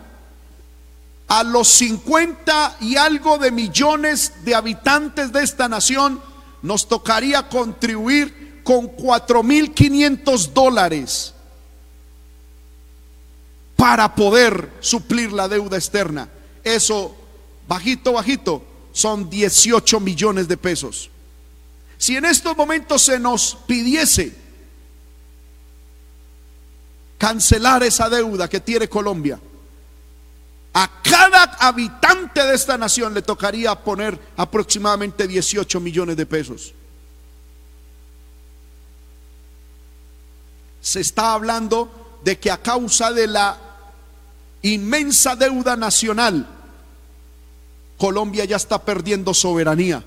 a los 50 y algo de millones de habitantes de esta nación, nos tocaría contribuir con 4.500 dólares para poder suplir la deuda externa. Eso, bajito, bajito, son 18 millones de pesos. Si en estos momentos se nos pidiese cancelar esa deuda que tiene Colombia, a cada habitante de esta nación le tocaría poner aproximadamente 18 millones de pesos. Se está hablando de que a causa de la inmensa deuda nacional, Colombia ya está perdiendo soberanía.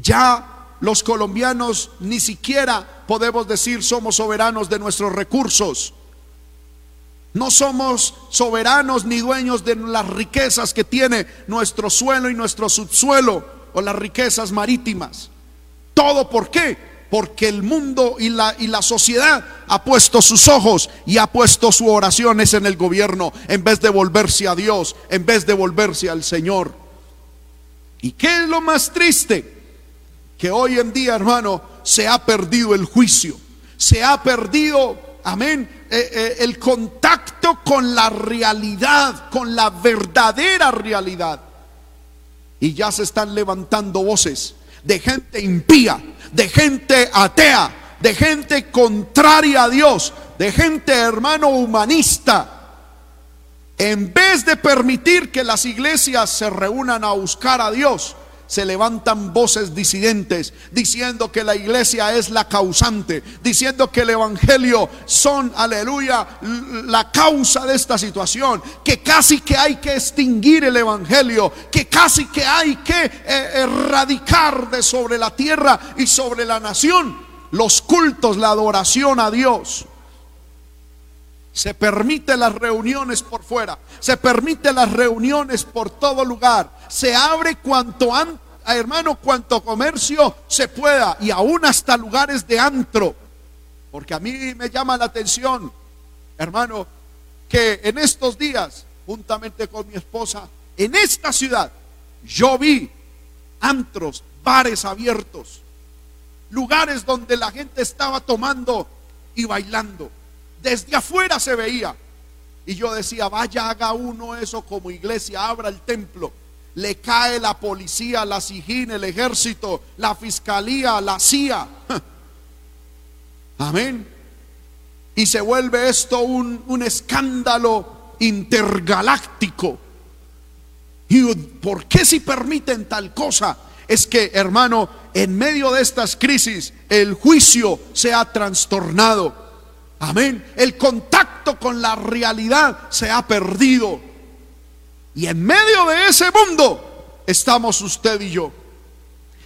Ya los colombianos ni siquiera podemos decir somos soberanos de nuestros recursos. No somos soberanos ni dueños de las riquezas que tiene nuestro suelo y nuestro subsuelo o las riquezas marítimas. ¿Todo por qué? Porque el mundo y la, y la sociedad ha puesto sus ojos y ha puesto sus oraciones en el gobierno en vez de volverse a Dios, en vez de volverse al Señor. ¿Y qué es lo más triste? Que hoy en día, hermano, se ha perdido el juicio, se ha perdido, amén, eh, eh, el contacto con la realidad, con la verdadera realidad. Y ya se están levantando voces de gente impía, de gente atea, de gente contraria a Dios, de gente hermano humanista. En vez de permitir que las iglesias se reúnan a buscar a Dios, se levantan voces disidentes diciendo que la iglesia es la causante, diciendo que el evangelio son, aleluya, la causa de esta situación, que casi que hay que extinguir el evangelio, que casi que hay que eh, erradicar de sobre la tierra y sobre la nación los cultos, la adoración a Dios. Se permite las reuniones por fuera, se permite las reuniones por todo lugar, se abre cuanto antes, hermano, cuanto comercio se pueda y aún hasta lugares de antro. Porque a mí me llama la atención, hermano, que en estos días, juntamente con mi esposa, en esta ciudad yo vi antros, bares abiertos, lugares donde la gente estaba tomando y bailando. Desde afuera se veía. Y yo decía, vaya, haga uno eso como iglesia, abra el templo. Le cae la policía, la SIGIN, el ejército, la fiscalía, la CIA. Amén. Y se vuelve esto un, un escándalo intergaláctico. ¿Y por qué si permiten tal cosa? Es que, hermano, en medio de estas crisis, el juicio se ha trastornado. Amén. El contacto con la realidad se ha perdido. Y en medio de ese mundo estamos usted y yo.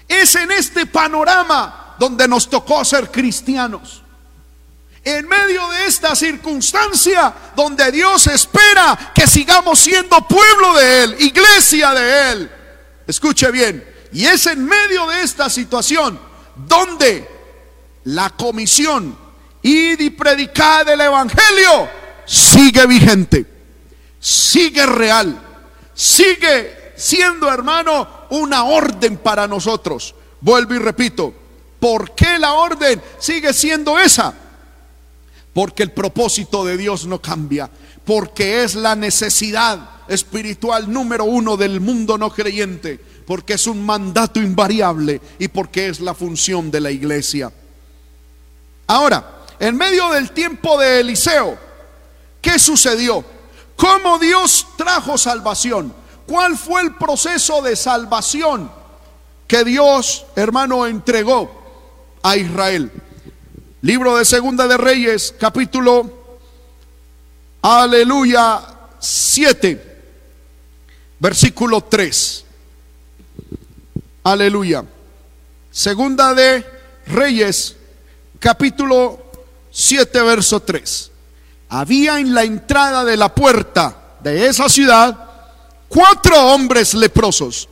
Es en este panorama donde nos tocó ser cristianos. En medio de esta circunstancia donde Dios espera que sigamos siendo pueblo de Él, iglesia de Él. Escuche bien, y es en medio de esta situación donde la comisión id y predicad el Evangelio sigue vigente, sigue real, sigue siendo, hermano, una orden para nosotros. Vuelvo y repito, ¿por qué la orden sigue siendo esa? Porque el propósito de Dios no cambia, porque es la necesidad espiritual número uno del mundo no creyente, porque es un mandato invariable y porque es la función de la iglesia. Ahora, en medio del tiempo de Eliseo, ¿qué sucedió? ¿Cómo Dios trajo salvación? ¿Cuál fue el proceso de salvación que Dios, hermano, entregó a Israel? Libro de Segunda de Reyes, capítulo, aleluya, 7, versículo 3. Aleluya. Segunda de Reyes, capítulo 7, verso 3. Había en la entrada de la puerta de esa ciudad cuatro hombres leprosos,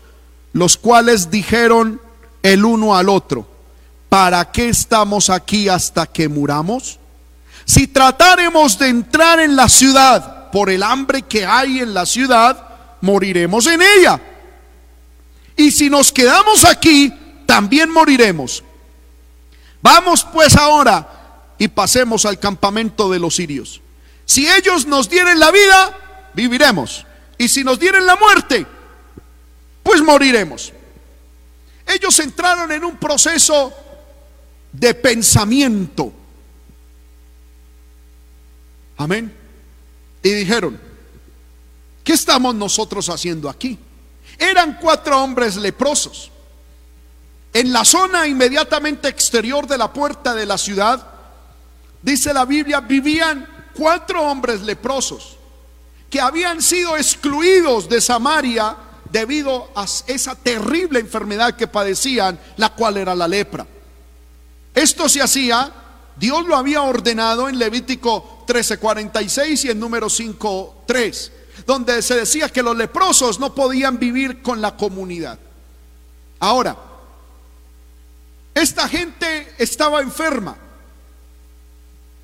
los cuales dijeron el uno al otro, ¿para qué estamos aquí hasta que muramos? Si tratáremos de entrar en la ciudad por el hambre que hay en la ciudad, moriremos en ella. Y si nos quedamos aquí, también moriremos. Vamos pues ahora y pasemos al campamento de los sirios. Si ellos nos dieren la vida, viviremos. Y si nos dieren la muerte, pues moriremos. Ellos entraron en un proceso de pensamiento. Amén. Y dijeron, ¿qué estamos nosotros haciendo aquí? Eran cuatro hombres leprosos. En la zona inmediatamente exterior de la puerta de la ciudad dice la Biblia, vivían cuatro hombres leprosos que habían sido excluidos de Samaria debido a esa terrible enfermedad que padecían, la cual era la lepra. Esto se hacía, Dios lo había ordenado en Levítico 13:46 y en número 5:3, donde se decía que los leprosos no podían vivir con la comunidad. Ahora, esta gente estaba enferma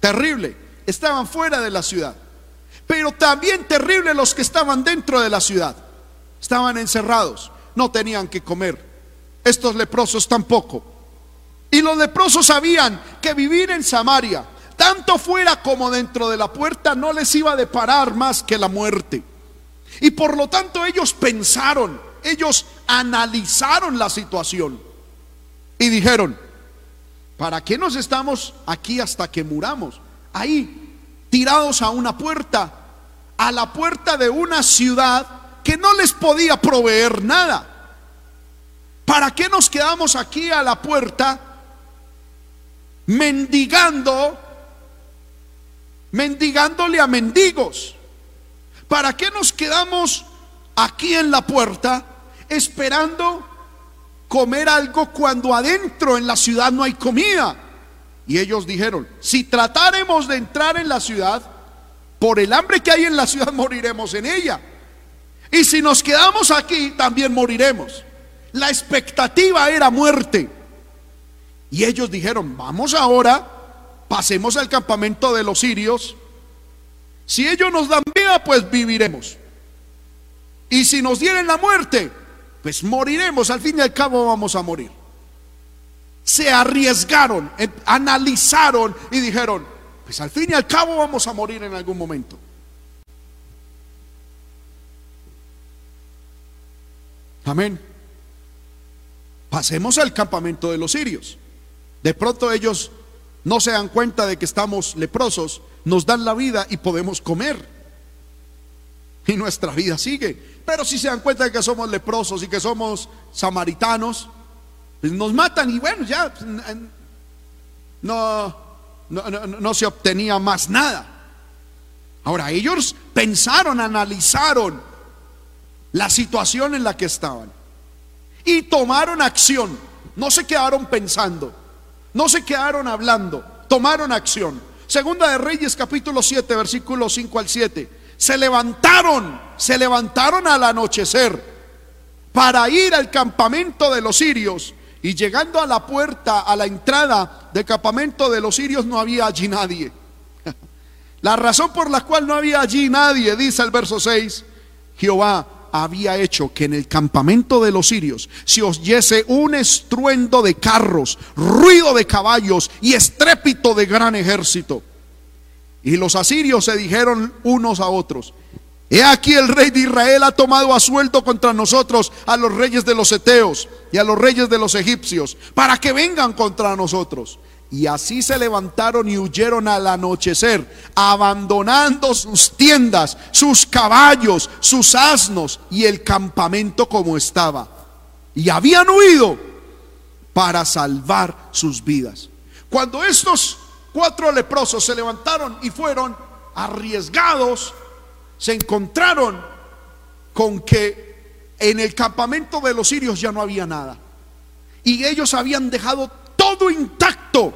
terrible, estaban fuera de la ciudad. Pero también terrible los que estaban dentro de la ciudad. Estaban encerrados, no tenían que comer. Estos leprosos tampoco. Y los leprosos sabían que vivir en Samaria, tanto fuera como dentro de la puerta, no les iba a deparar más que la muerte. Y por lo tanto ellos pensaron, ellos analizaron la situación y dijeron, ¿Para qué nos estamos aquí hasta que muramos? Ahí, tirados a una puerta, a la puerta de una ciudad que no les podía proveer nada. ¿Para qué nos quedamos aquí a la puerta mendigando, mendigándole a mendigos? ¿Para qué nos quedamos aquí en la puerta esperando comer algo cuando adentro en la ciudad no hay comida. Y ellos dijeron, si tratáremos de entrar en la ciudad, por el hambre que hay en la ciudad moriremos en ella. Y si nos quedamos aquí, también moriremos. La expectativa era muerte. Y ellos dijeron, vamos ahora, pasemos al campamento de los sirios. Si ellos nos dan vida, pues viviremos. Y si nos dieren la muerte, pues moriremos, al fin y al cabo vamos a morir. Se arriesgaron, eh, analizaron y dijeron, pues al fin y al cabo vamos a morir en algún momento. Amén. Pasemos al campamento de los sirios. De pronto ellos no se dan cuenta de que estamos leprosos, nos dan la vida y podemos comer. Y nuestra vida sigue. Pero si se dan cuenta de que somos leprosos y que somos samaritanos, pues nos matan y bueno, ya no, no, no se obtenía más nada. Ahora ellos pensaron, analizaron la situación en la que estaban y tomaron acción. No se quedaron pensando, no se quedaron hablando, tomaron acción. Segunda de Reyes capítulo 7, versículos 5 al 7. Se levantaron, se levantaron al anochecer para ir al campamento de los sirios. Y llegando a la puerta, a la entrada del campamento de los sirios, no había allí nadie. La razón por la cual no había allí nadie, dice el verso 6, Jehová había hecho que en el campamento de los sirios se oyese un estruendo de carros, ruido de caballos y estrépito de gran ejército. Y los asirios se dijeron unos a otros, He aquí el rey de Israel ha tomado a sueldo contra nosotros a los reyes de los eteos y a los reyes de los egipcios, para que vengan contra nosotros. Y así se levantaron y huyeron al anochecer, abandonando sus tiendas, sus caballos, sus asnos y el campamento como estaba. Y habían huido para salvar sus vidas. Cuando estos cuatro leprosos se levantaron y fueron arriesgados, se encontraron con que en el campamento de los sirios ya no había nada. Y ellos habían dejado todo intacto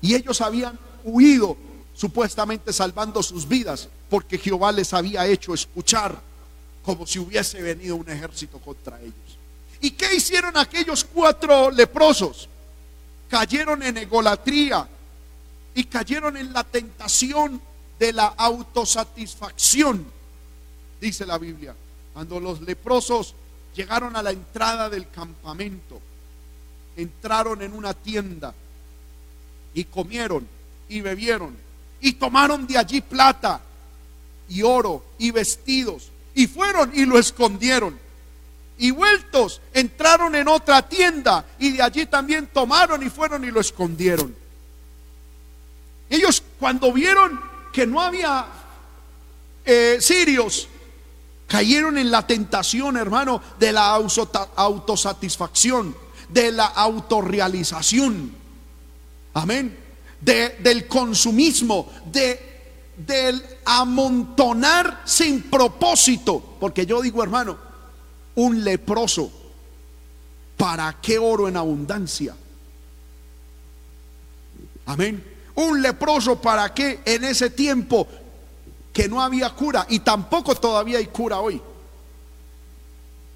y ellos habían huido, supuestamente salvando sus vidas, porque Jehová les había hecho escuchar como si hubiese venido un ejército contra ellos. ¿Y qué hicieron aquellos cuatro leprosos? Cayeron en egolatría y cayeron en la tentación de la autosatisfacción, dice la Biblia. Cuando los leprosos llegaron a la entrada del campamento, entraron en una tienda y comieron y bebieron y tomaron de allí plata y oro y vestidos y fueron y lo escondieron. Y vueltos entraron en otra tienda y de allí también tomaron y fueron y lo escondieron. Ellos cuando vieron que no había eh, sirios, cayeron en la tentación, hermano, de la autosatisfacción, de la autorrealización. Amén. del consumismo, de, del amontonar sin propósito. Porque yo digo, hermano, un leproso, ¿para qué oro en abundancia? Amén. Un leproso, ¿para qué en ese tiempo que no había cura y tampoco todavía hay cura hoy?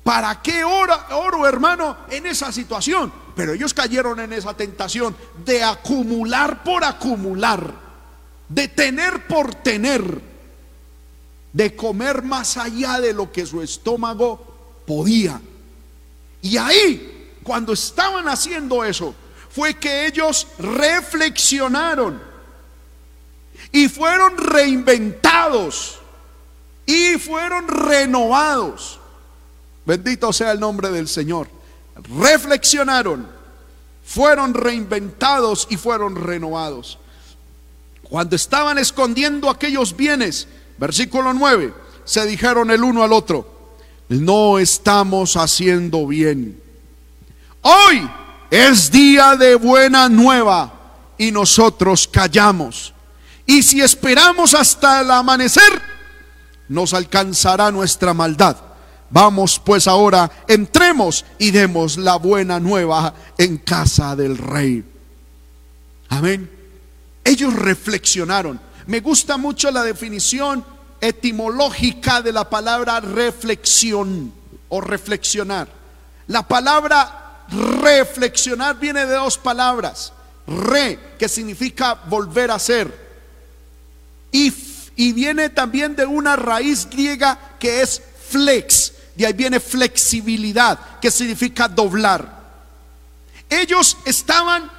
¿Para qué oro, oro, hermano, en esa situación? Pero ellos cayeron en esa tentación de acumular por acumular, de tener por tener, de comer más allá de lo que su estómago podía. Y ahí, cuando estaban haciendo eso, fue que ellos reflexionaron y fueron reinventados y fueron renovados. Bendito sea el nombre del Señor. Reflexionaron, fueron reinventados y fueron renovados. Cuando estaban escondiendo aquellos bienes, versículo 9, se dijeron el uno al otro, no estamos haciendo bien. Hoy es día de buena nueva y nosotros callamos. Y si esperamos hasta el amanecer, nos alcanzará nuestra maldad. Vamos pues ahora, entremos y demos la buena nueva en casa del rey. Amén. Ellos reflexionaron. Me gusta mucho la definición etimológica de la palabra reflexión o reflexionar. La palabra reflexionar viene de dos palabras. Re, que significa volver a ser. Y, y viene también de una raíz griega que es flex, de ahí viene flexibilidad, que significa doblar. Ellos estaban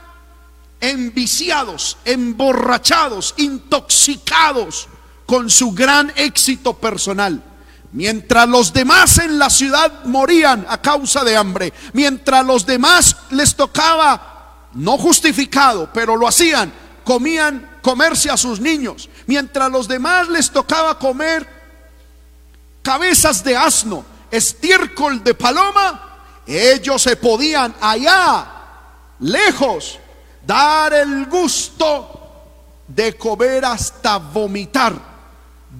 enviciados, emborrachados, intoxicados con su gran éxito personal. Mientras los demás en la ciudad morían a causa de hambre, mientras los demás les tocaba, no justificado, pero lo hacían, comían comerse a sus niños, mientras los demás les tocaba comer cabezas de asno, estiércol de paloma, ellos se podían allá, lejos, dar el gusto de comer hasta vomitar,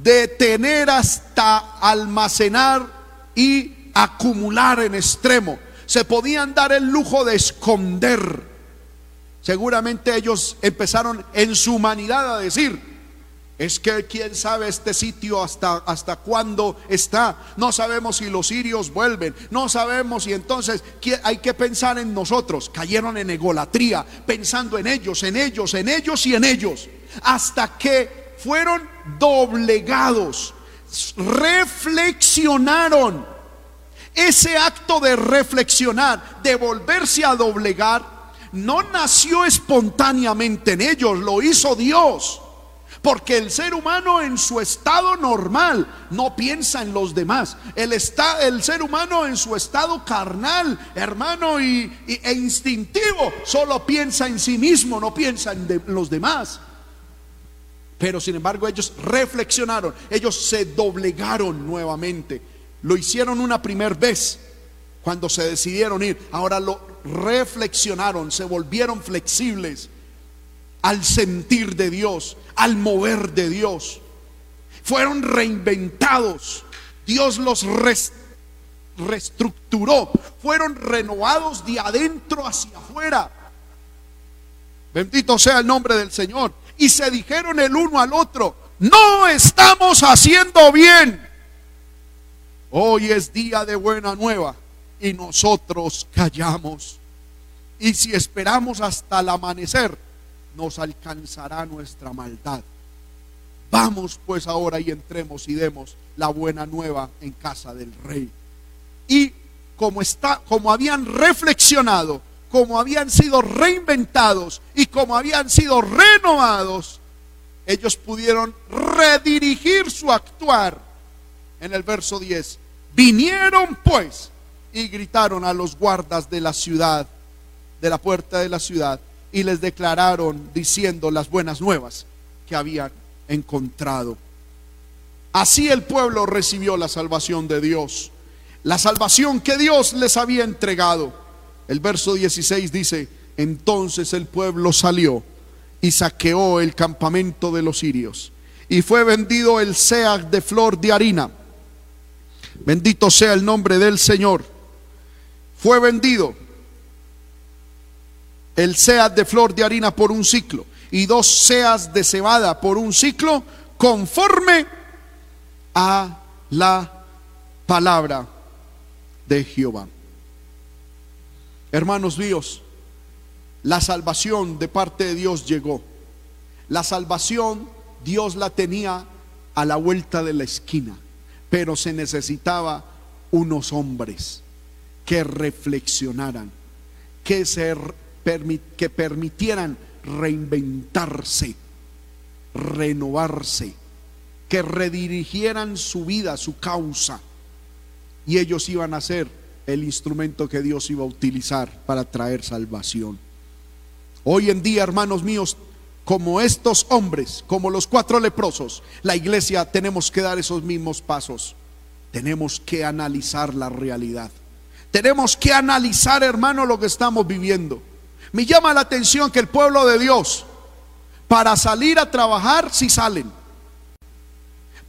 de tener hasta almacenar y acumular en extremo. Se podían dar el lujo de esconder. Seguramente ellos empezaron en su humanidad a decir, es que quién sabe este sitio hasta, hasta cuándo está. No sabemos si los sirios vuelven. No sabemos y entonces hay que pensar en nosotros. Cayeron en egolatría, pensando en ellos, en ellos, en ellos y en ellos. Hasta que fueron doblegados. Reflexionaron. Ese acto de reflexionar, de volverse a doblegar, no nació espontáneamente en ellos, lo hizo Dios. Porque el ser humano en su estado normal no piensa en los demás. El, está, el ser humano en su estado carnal, hermano, y, e instintivo, solo piensa en sí mismo, no piensa en los demás. Pero sin embargo ellos reflexionaron, ellos se doblegaron nuevamente. Lo hicieron una primera vez cuando se decidieron ir. Ahora lo reflexionaron, se volvieron flexibles al sentir de Dios, al mover de Dios. Fueron reinventados. Dios los reestructuró. Fueron renovados de adentro hacia afuera. Bendito sea el nombre del Señor. Y se dijeron el uno al otro, no estamos haciendo bien. Hoy es día de buena nueva y nosotros callamos. Y si esperamos hasta el amanecer, nos alcanzará nuestra maldad. Vamos pues ahora y entremos y demos la buena nueva en casa del rey. Y como está, como habían reflexionado, como habían sido reinventados y como habían sido renovados, ellos pudieron redirigir su actuar. En el verso 10, vinieron pues y gritaron a los guardas de la ciudad, de la puerta de la ciudad, y les declararon diciendo las buenas nuevas que habían encontrado. Así el pueblo recibió la salvación de Dios, la salvación que Dios les había entregado. El verso 16 dice, entonces el pueblo salió y saqueó el campamento de los sirios y fue vendido el seac de flor de harina. Bendito sea el nombre del Señor. Fue vendido el seas de flor de harina por un ciclo y dos seas de cebada por un ciclo, conforme a la palabra de Jehová. Hermanos míos, la salvación de parte de Dios llegó. La salvación Dios la tenía a la vuelta de la esquina, pero se necesitaba unos hombres que reflexionaran, que se que permitieran reinventarse, renovarse, que redirigieran su vida, su causa. Y ellos iban a ser el instrumento que Dios iba a utilizar para traer salvación. Hoy en día, hermanos míos, como estos hombres, como los cuatro leprosos, la iglesia tenemos que dar esos mismos pasos. Tenemos que analizar la realidad. Tenemos que analizar, hermano, lo que estamos viviendo. Me llama la atención que el pueblo de Dios, para salir a trabajar, si salen.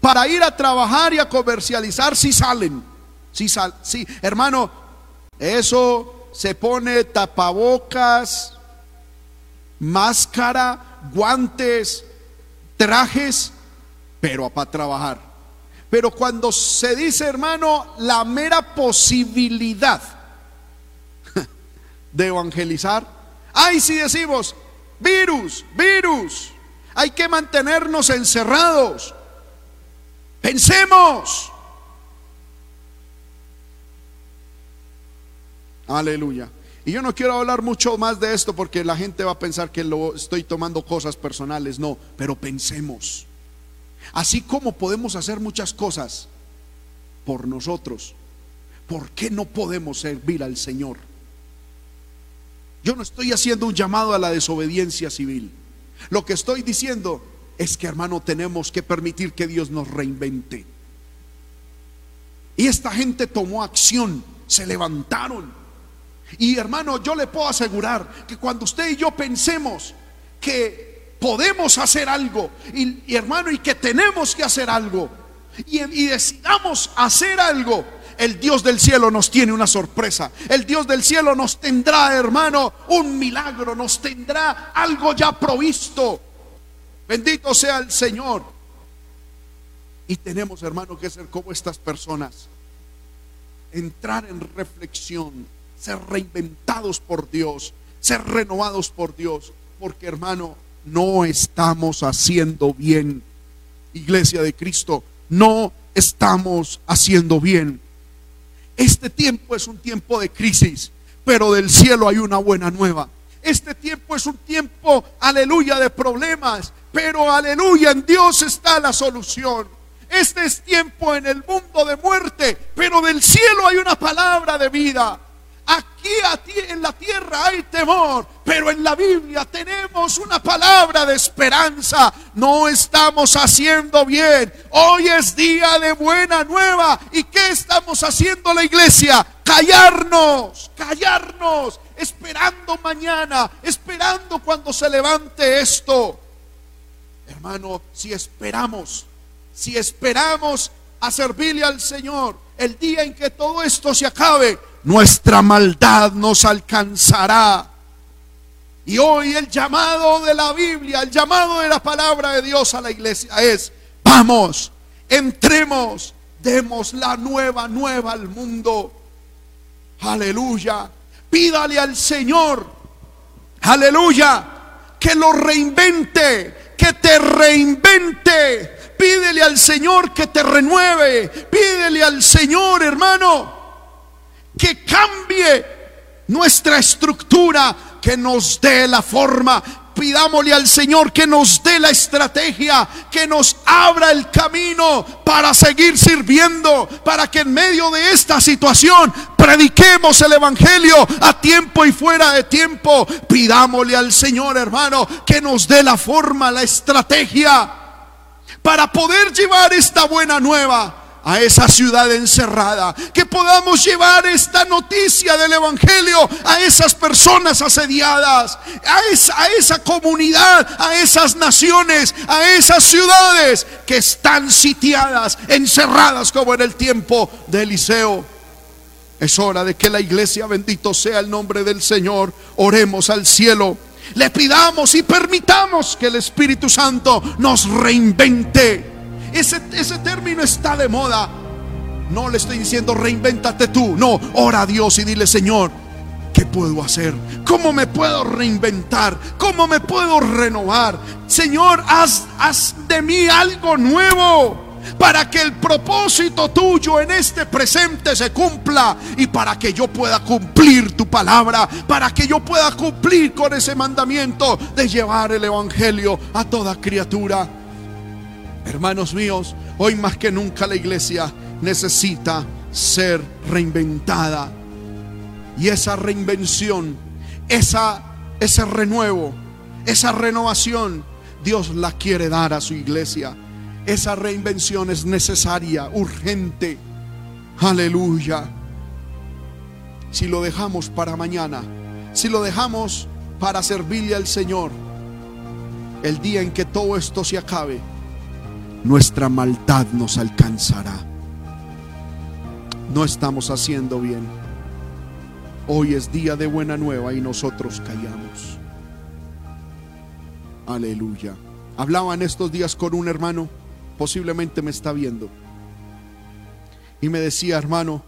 Para ir a trabajar y a comercializar, si salen. Si sal, sí, hermano, eso se pone tapabocas, máscara, guantes, trajes, pero para trabajar. Pero cuando se dice, hermano, la mera posibilidad de evangelizar, Ay, si decimos, virus, virus, hay que mantenernos encerrados. Pensemos. Aleluya. Y yo no quiero hablar mucho más de esto porque la gente va a pensar que lo estoy tomando cosas personales, no, pero pensemos. Así como podemos hacer muchas cosas por nosotros, ¿por qué no podemos servir al Señor? Yo no estoy haciendo un llamado a la desobediencia civil. Lo que estoy diciendo es que, hermano, tenemos que permitir que Dios nos reinvente. Y esta gente tomó acción, se levantaron. Y hermano, yo le puedo asegurar que cuando usted y yo pensemos que podemos hacer algo, y, hermano, y que tenemos que hacer algo, y, y decidamos hacer algo, el Dios del cielo nos tiene una sorpresa. El Dios del cielo nos tendrá, hermano, un milagro, nos tendrá algo ya provisto. Bendito sea el Señor. Y tenemos, hermano, que ser como estas personas. Entrar en reflexión, ser reinventados por Dios, ser renovados por Dios. Porque, hermano, no estamos haciendo bien. Iglesia de Cristo, no estamos haciendo bien. Este tiempo es un tiempo de crisis, pero del cielo hay una buena nueva. Este tiempo es un tiempo, aleluya, de problemas, pero aleluya, en Dios está la solución. Este es tiempo en el mundo de muerte, pero del cielo hay una palabra de vida. Aquí en la tierra hay temor, pero en la Biblia tenemos una palabra de esperanza. No estamos haciendo bien. Hoy es día de buena nueva. ¿Y qué estamos haciendo la iglesia? Callarnos, callarnos, esperando mañana, esperando cuando se levante esto. Hermano, si esperamos, si esperamos a servirle al Señor, el día en que todo esto se acabe, nuestra maldad nos alcanzará. Y hoy el llamado de la Biblia, el llamado de la palabra de Dios a la iglesia es, vamos, entremos, demos la nueva, nueva al mundo. Aleluya. Pídale al Señor, aleluya, que lo reinvente, que te reinvente. Pídele al Señor que te renueve. Pídele al Señor, hermano, que cambie nuestra estructura, que nos dé la forma. Pidámosle al Señor que nos dé la estrategia, que nos abra el camino para seguir sirviendo, para que en medio de esta situación prediquemos el Evangelio a tiempo y fuera de tiempo. Pidámosle al Señor, hermano, que nos dé la forma, la estrategia para poder llevar esta buena nueva a esa ciudad encerrada. Que podamos llevar esta noticia del Evangelio a esas personas asediadas, a esa, comunidad, a esas naciones, a esas ciudades que están sitiadas, encerradas como en el tiempo de Eliseo. Es hora de que la iglesia, bendito sea el nombre del Señor, oremos al cielo. Le pidamos y permitamos que el Espíritu Santo nos reinvente ese, término está de moda. No le estoy diciendo reinvéntate tú. No, ora a Dios y dile, Señor, ¿qué puedo hacer? ¿Cómo me puedo reinventar? ¿Cómo me puedo renovar? Señor, haz, haz de mí algo nuevo para que el propósito tuyo en este presente se cumpla y para que yo pueda cumplir tu palabra, para que yo pueda cumplir con ese mandamiento de llevar el Evangelio a toda criatura. Hermanos míos, hoy más que nunca la iglesia necesita ser reinventada. Y esa reinvención, esa, ese renuevo, esa renovación, Dios la quiere dar a su iglesia. Esa reinvención es necesaria, urgente. Aleluya. Si lo dejamos para mañana, si lo dejamos para servirle al Señor, el día en que todo esto se acabe, nuestra maldad nos alcanzará. No estamos haciendo bien. Hoy es día de buena nueva y nosotros callamos. Aleluya. Hablaba en estos días con un hermano, posiblemente me está viendo, y me decía, hermano,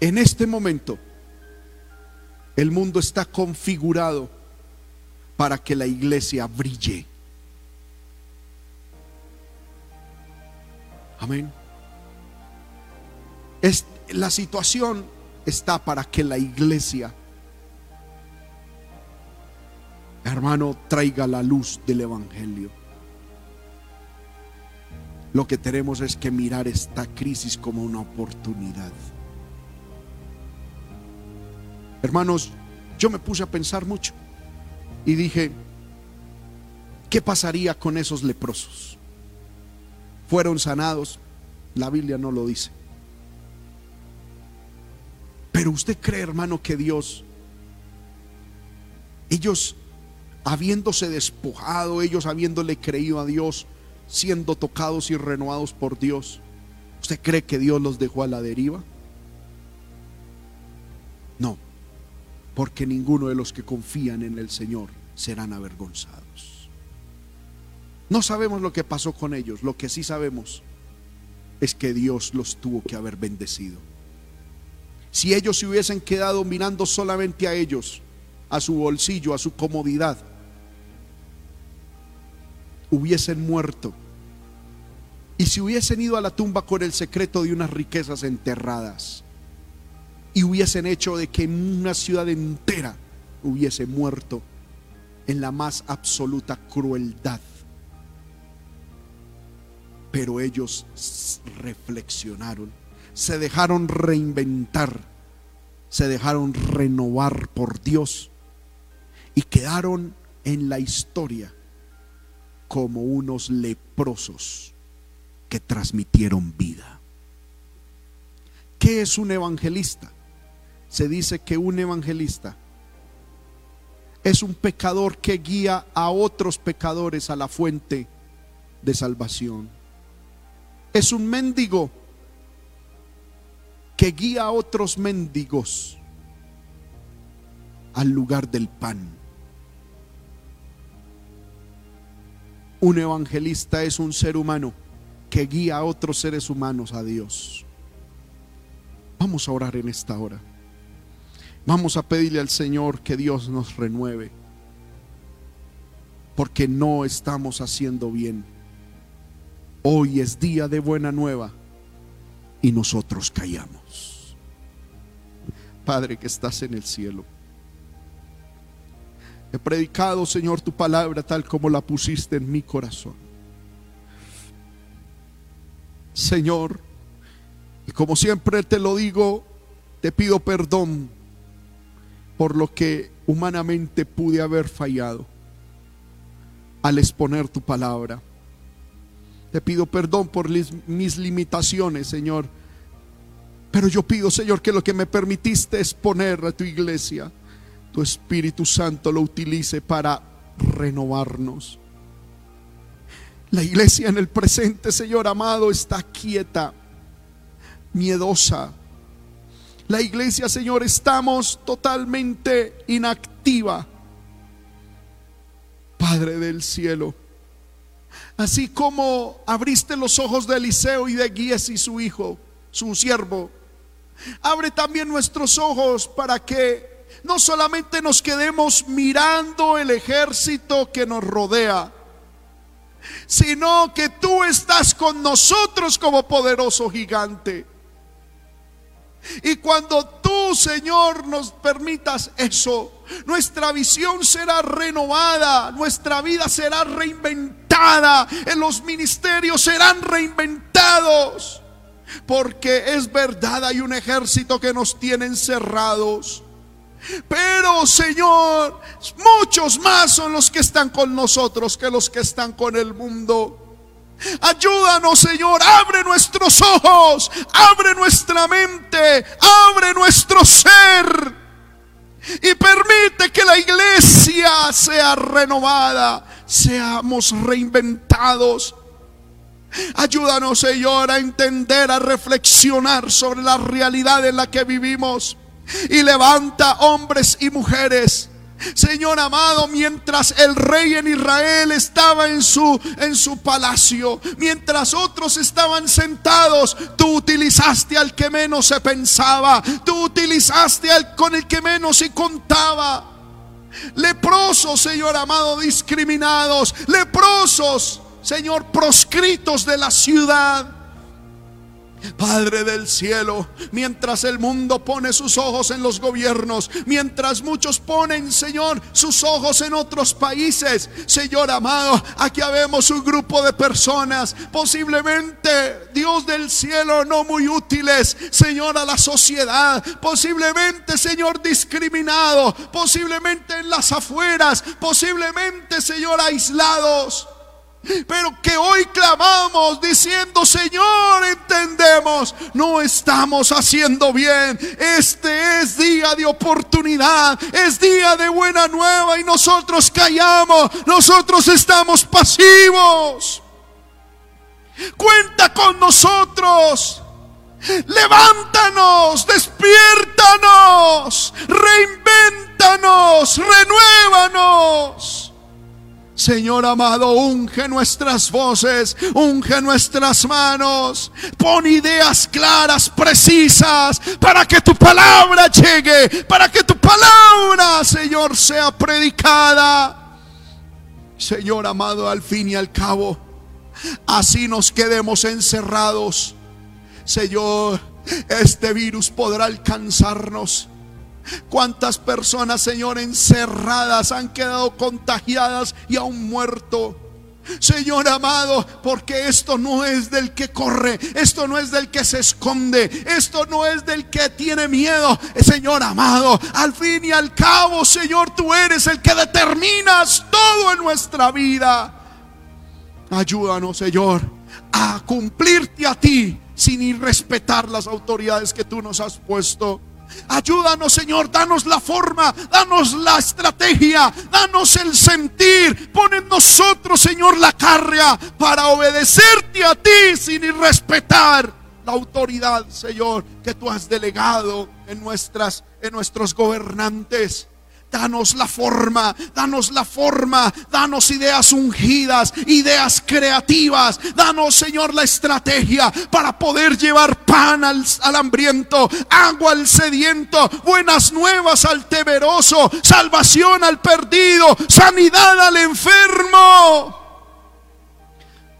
en este momento el mundo está configurado para que la iglesia brille. Amén. la situación está para que la iglesia, hermano, traiga la luz del Evangelio. Lo que tenemos es que mirar esta crisis como una oportunidad. Hermanos, yo me puse a pensar mucho y dije, ¿qué pasaría con esos leprosos? Fueron sanados, la Biblia no lo dice. Pero usted cree, hermano, que Dios, ellos habiéndose despojado, ellos habiéndole creído a Dios, siendo tocados y renovados por Dios, ¿usted cree que Dios los dejó a la deriva? No, porque ninguno de los que confían en el Señor serán avergonzados. No sabemos lo que pasó con ellos, lo que sí sabemos es que Dios los tuvo que haber bendecido. Si ellos se hubiesen quedado mirando solamente a ellos, a su bolsillo, a su comodidad, hubiesen muerto. Y si hubiesen ido a la tumba con el secreto de unas riquezas enterradas, y hubiesen hecho de que una ciudad entera hubiese muerto en la más absoluta crueldad. Pero ellos reflexionaron, se dejaron reinventar, se dejaron renovar por Dios y quedaron en la historia como unos leprosos que transmitieron vida. ¿Qué es un evangelista? Se dice que un evangelista es un pecador que guía a otros pecadores a la fuente de salvación. Es un mendigo que guía a otros mendigos al lugar del pan. Un evangelista es un ser humano que guía a otros seres humanos a Dios. Vamos a orar en esta hora. Vamos a pedirle al Señor que Dios nos renueve. Porque no estamos haciendo bien. Hoy es día de buena nueva y nosotros callamos. Padre que estás en el cielo. He predicado, Señor, tu palabra tal como la pusiste en mi corazón. Señor, y como siempre te lo digo, te pido perdón por lo que humanamente pude haber fallado al exponer tu palabra. Te pido perdón por mis limitaciones, Señor. Pero yo pido, Señor, que lo que me permitiste exponer a tu iglesia tu Espíritu Santo lo utilice para renovarnos. La iglesia en el presente, Señor amado, está quieta, miedosa. La iglesia, Señor, estamos totalmente inactiva. Padre del cielo, así como abriste los ojos de Eliseo y de Guías y su hijo, su siervo, abre también nuestros ojos para que no solamente nos quedemos mirando el ejército que nos rodea, sino que tú estás con nosotros como poderoso gigante. Y cuando tú, Señor, nos permitas eso, nuestra visión será renovada, nuestra vida será reinventada, en los ministerios serán reinventados. Porque es verdad, hay un ejército que nos tiene encerrados. Pero Señor, muchos más son los que están con nosotros que los que están con el mundo. Ayúdanos, Señor, abre nuestros ojos, abre nuestra mente, abre nuestro ser y permite que la iglesia sea renovada, seamos reinventados. Ayúdanos, Señor, a entender, a reflexionar sobre la realidad en la que vivimos y levanta hombres y mujeres. Señor amado, mientras el rey en Israel estaba en su en su palacio, mientras otros estaban sentados, tú utilizaste al que menos se pensaba, tú utilizaste al con el que menos se contaba. Leprosos, Señor amado, discriminados, leprosos, Señor, proscritos de la ciudad. Padre del cielo, mientras el mundo pone sus ojos en los gobiernos, mientras muchos ponen, Señor, sus ojos en otros países, Señor amado, aquí vemos un grupo de personas, posiblemente, Dios del cielo, no muy útiles, Señor, a la sociedad, posiblemente, Señor, discriminado, posiblemente en las afueras, posiblemente, Señor, aislados. Pero que hoy clamamos diciendo, Señor, entendemos, no estamos haciendo bien. Este es día de oportunidad, es día de buena nueva y nosotros callamos, nosotros estamos pasivos. Cuenta con nosotros. Levántanos, despiértanos, reinvéntanos, renuévanos. Señor amado, unge nuestras voces, unge nuestras manos, pon ideas claras, precisas, para que tu palabra llegue, para que tu palabra, Señor, sea predicada. Señor amado, al fin y al cabo, así nos quedemos encerrados. Señor, este virus podrá alcanzarnos Cuántas personas, Señor, encerradas han quedado contagiadas y aún muerto. Señor amado, porque esto no es del que corre, esto no es del que se esconde, esto no es del que tiene miedo. Señor amado, al fin y al cabo, Señor, tú eres el que determinas todo en nuestra vida. Ayúdanos, Señor, a cumplirte a ti sin irrespetar las autoridades que tú nos has puesto. Ayúdanos, Señor, danos la forma, danos la estrategia, danos el sentir. Pon en nosotros, Señor, la carga para obedecerte a ti sin irrespetar la autoridad, Señor, que tú has delegado en nuestras en nuestros gobernantes. Danos la forma, danos la forma, danos ideas ungidas, ideas creativas. Danos, Señor, la estrategia para poder llevar pan al, hambriento, agua al sediento, buenas nuevas al temeroso, salvación al perdido, sanidad al enfermo.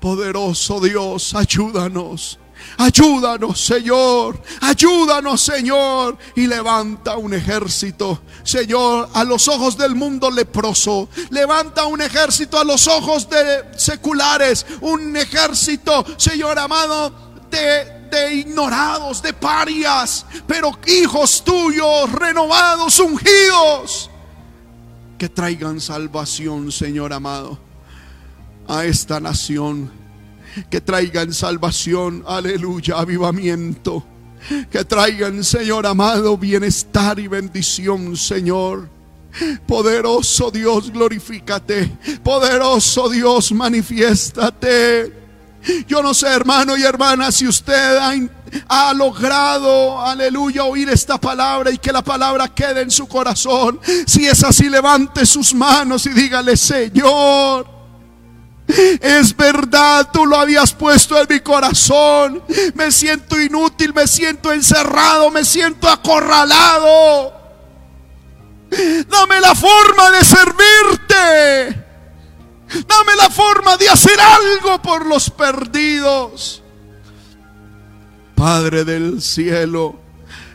Poderoso Dios, ayúdanos. Ayúdanos, Señor. Ayúdanos, Señor. Y levanta un ejército, Señor, a los ojos del mundo leproso. Levanta un ejército a los ojos de seculares. Un ejército, Señor amado, de de ignorados, de parias, pero hijos tuyos, renovados, ungidos, que traigan salvación, Señor amado, a esta nación que traigan salvación, aleluya, avivamiento. Que traigan, Señor amado, bienestar y bendición, Señor. Poderoso Dios, glorifícate. Poderoso Dios, manifiéstate. Yo no sé, hermano y hermana, si usted ha, ha, logrado, aleluya, oír esta palabra y que la palabra quede en su corazón. Si es así, levante sus manos y dígale, Señor. Es verdad, tú lo habías puesto en mi corazón. Me siento inútil, me siento encerrado, me siento acorralado. Dame la forma de servirte. Dame la forma de hacer algo por los perdidos. Padre del cielo.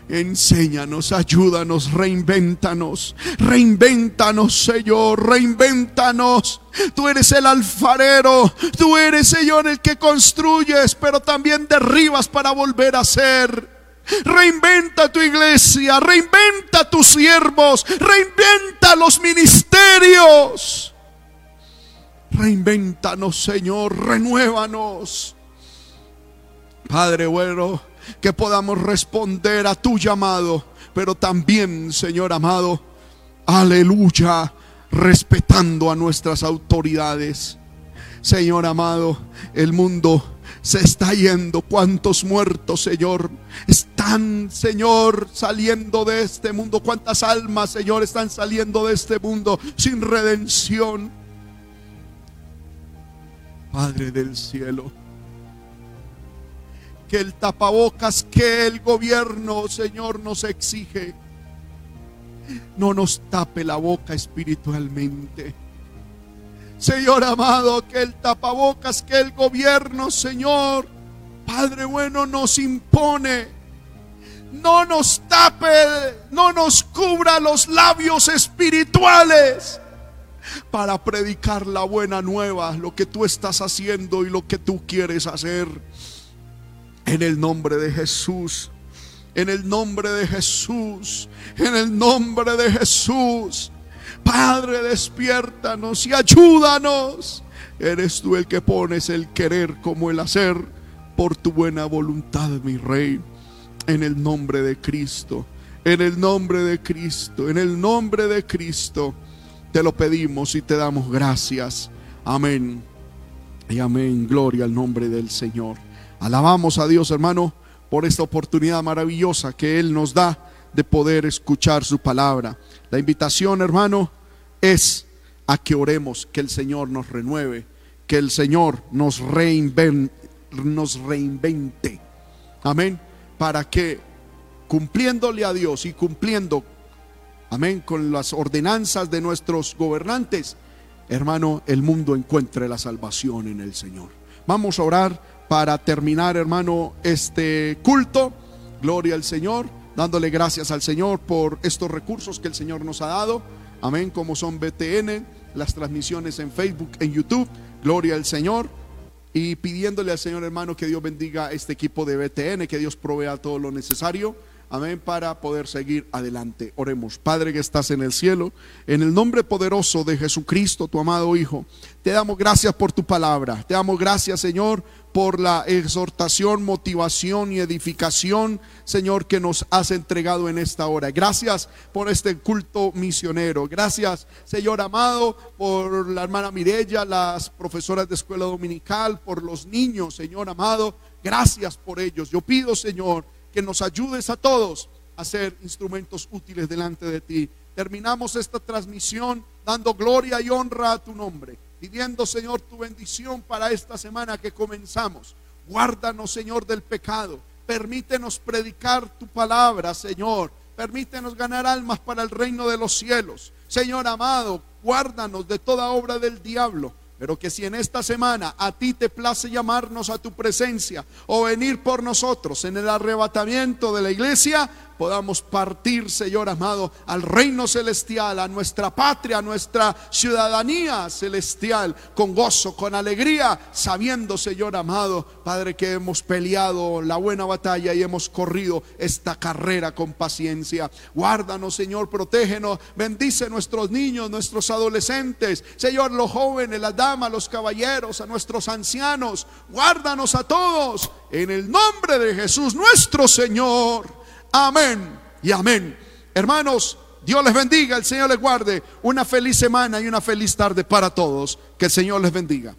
Enséñanos, ayúdanos, reinvéntanos, reinvéntanos, Señor, reinvéntanos. Tú eres el alfarero, tú eres, Señor, el que construyes, pero también derribas para volver a ser. Reinventa tu iglesia, reinventa tus siervos, reinventa los ministerios. Reinvéntanos, Señor, renuévanos. Padre bueno que podamos responder a tu llamado, pero también, Señor amado, aleluya, respetando a nuestras autoridades. Señor amado, el mundo se está yendo. ¿Cuántos muertos, Señor, están, Señor, saliendo de este mundo? ¿Cuántas almas, Señor, están saliendo de este mundo sin redención? Padre del cielo que el tapabocas que el gobierno, Señor, nos exige, no nos tape la boca espiritualmente. Señor amado, que el tapabocas que el gobierno, Señor, Padre bueno, nos impone. No nos tape, no nos cubra los labios espirituales para predicar la buena nueva, lo que tú estás haciendo y lo que tú quieres hacer. En el nombre de Jesús, en el nombre de Jesús, en el nombre de Jesús. Padre, despiértanos y ayúdanos. Eres tú el que pones el querer como el hacer por tu buena voluntad, mi rey. En el nombre de Cristo, en el nombre de Cristo, en el nombre de Cristo. Te lo pedimos y te damos gracias. Amén. Y amén. Gloria al nombre del Señor. Alabamos a Dios, hermano, por esta oportunidad maravillosa que Él nos da de poder escuchar su palabra. La invitación, hermano, es a que oremos, que el Señor nos renueve, que el Señor nos reinvente, nos reinvente. Amén. Para que cumpliéndole a Dios y cumpliendo amén, con las ordenanzas de nuestros gobernantes, hermano, el mundo encuentre la salvación en el Señor. Vamos a orar para terminar, hermano, este culto. Gloria al Señor, dándole gracias al Señor por estos recursos que el Señor nos ha dado. Amén, como son BTN, las transmisiones en Facebook, en YouTube. Gloria al Señor. Y pidiéndole al Señor, hermano, que Dios bendiga este equipo de BTN, que Dios provea todo lo necesario Amén, para poder seguir adelante. Oremos, Padre que estás en el cielo, en el nombre poderoso de Jesucristo, tu amado Hijo, te damos gracias por tu palabra. Te damos gracias, Señor, por la exhortación, motivación y edificación, Señor, que nos has entregado en esta hora. Gracias por este culto misionero. Gracias, Señor amado, por la hermana Mirella, las profesoras de escuela dominical, por los niños, Señor amado. Gracias por ellos. Yo pido, Señor, que nos ayudes a todos a ser instrumentos útiles delante de ti. Terminamos esta transmisión dando gloria y honra a tu nombre, pidiendo, Señor, tu bendición para esta semana que comenzamos. Guárdanos, Señor, del pecado. Permítenos predicar tu palabra, Señor. Permítenos ganar almas para el reino de los cielos. Señor amado, guárdanos de toda obra del diablo pero que si en esta semana a ti te place llamarnos a tu presencia o venir por nosotros en el arrebatamiento de la iglesia, podamos partir, Señor amado, al reino celestial, a nuestra patria, a nuestra ciudadanía celestial, con gozo, con alegría, sabiendo, Señor amado, Padre, que hemos peleado la buena batalla y hemos corrido esta carrera con paciencia. Guárdanos, Señor, protégenos, bendice nuestros niños, nuestros adolescentes, Señor, los jóvenes, las damas, los caballeros, a nuestros ancianos, guárdanos a todos en el nombre de Jesús nuestro Señor. Amén y amén. Hermanos, Dios les bendiga, el Señor les guarde. Una feliz semana y una feliz tarde para todos. Que el Señor les bendiga.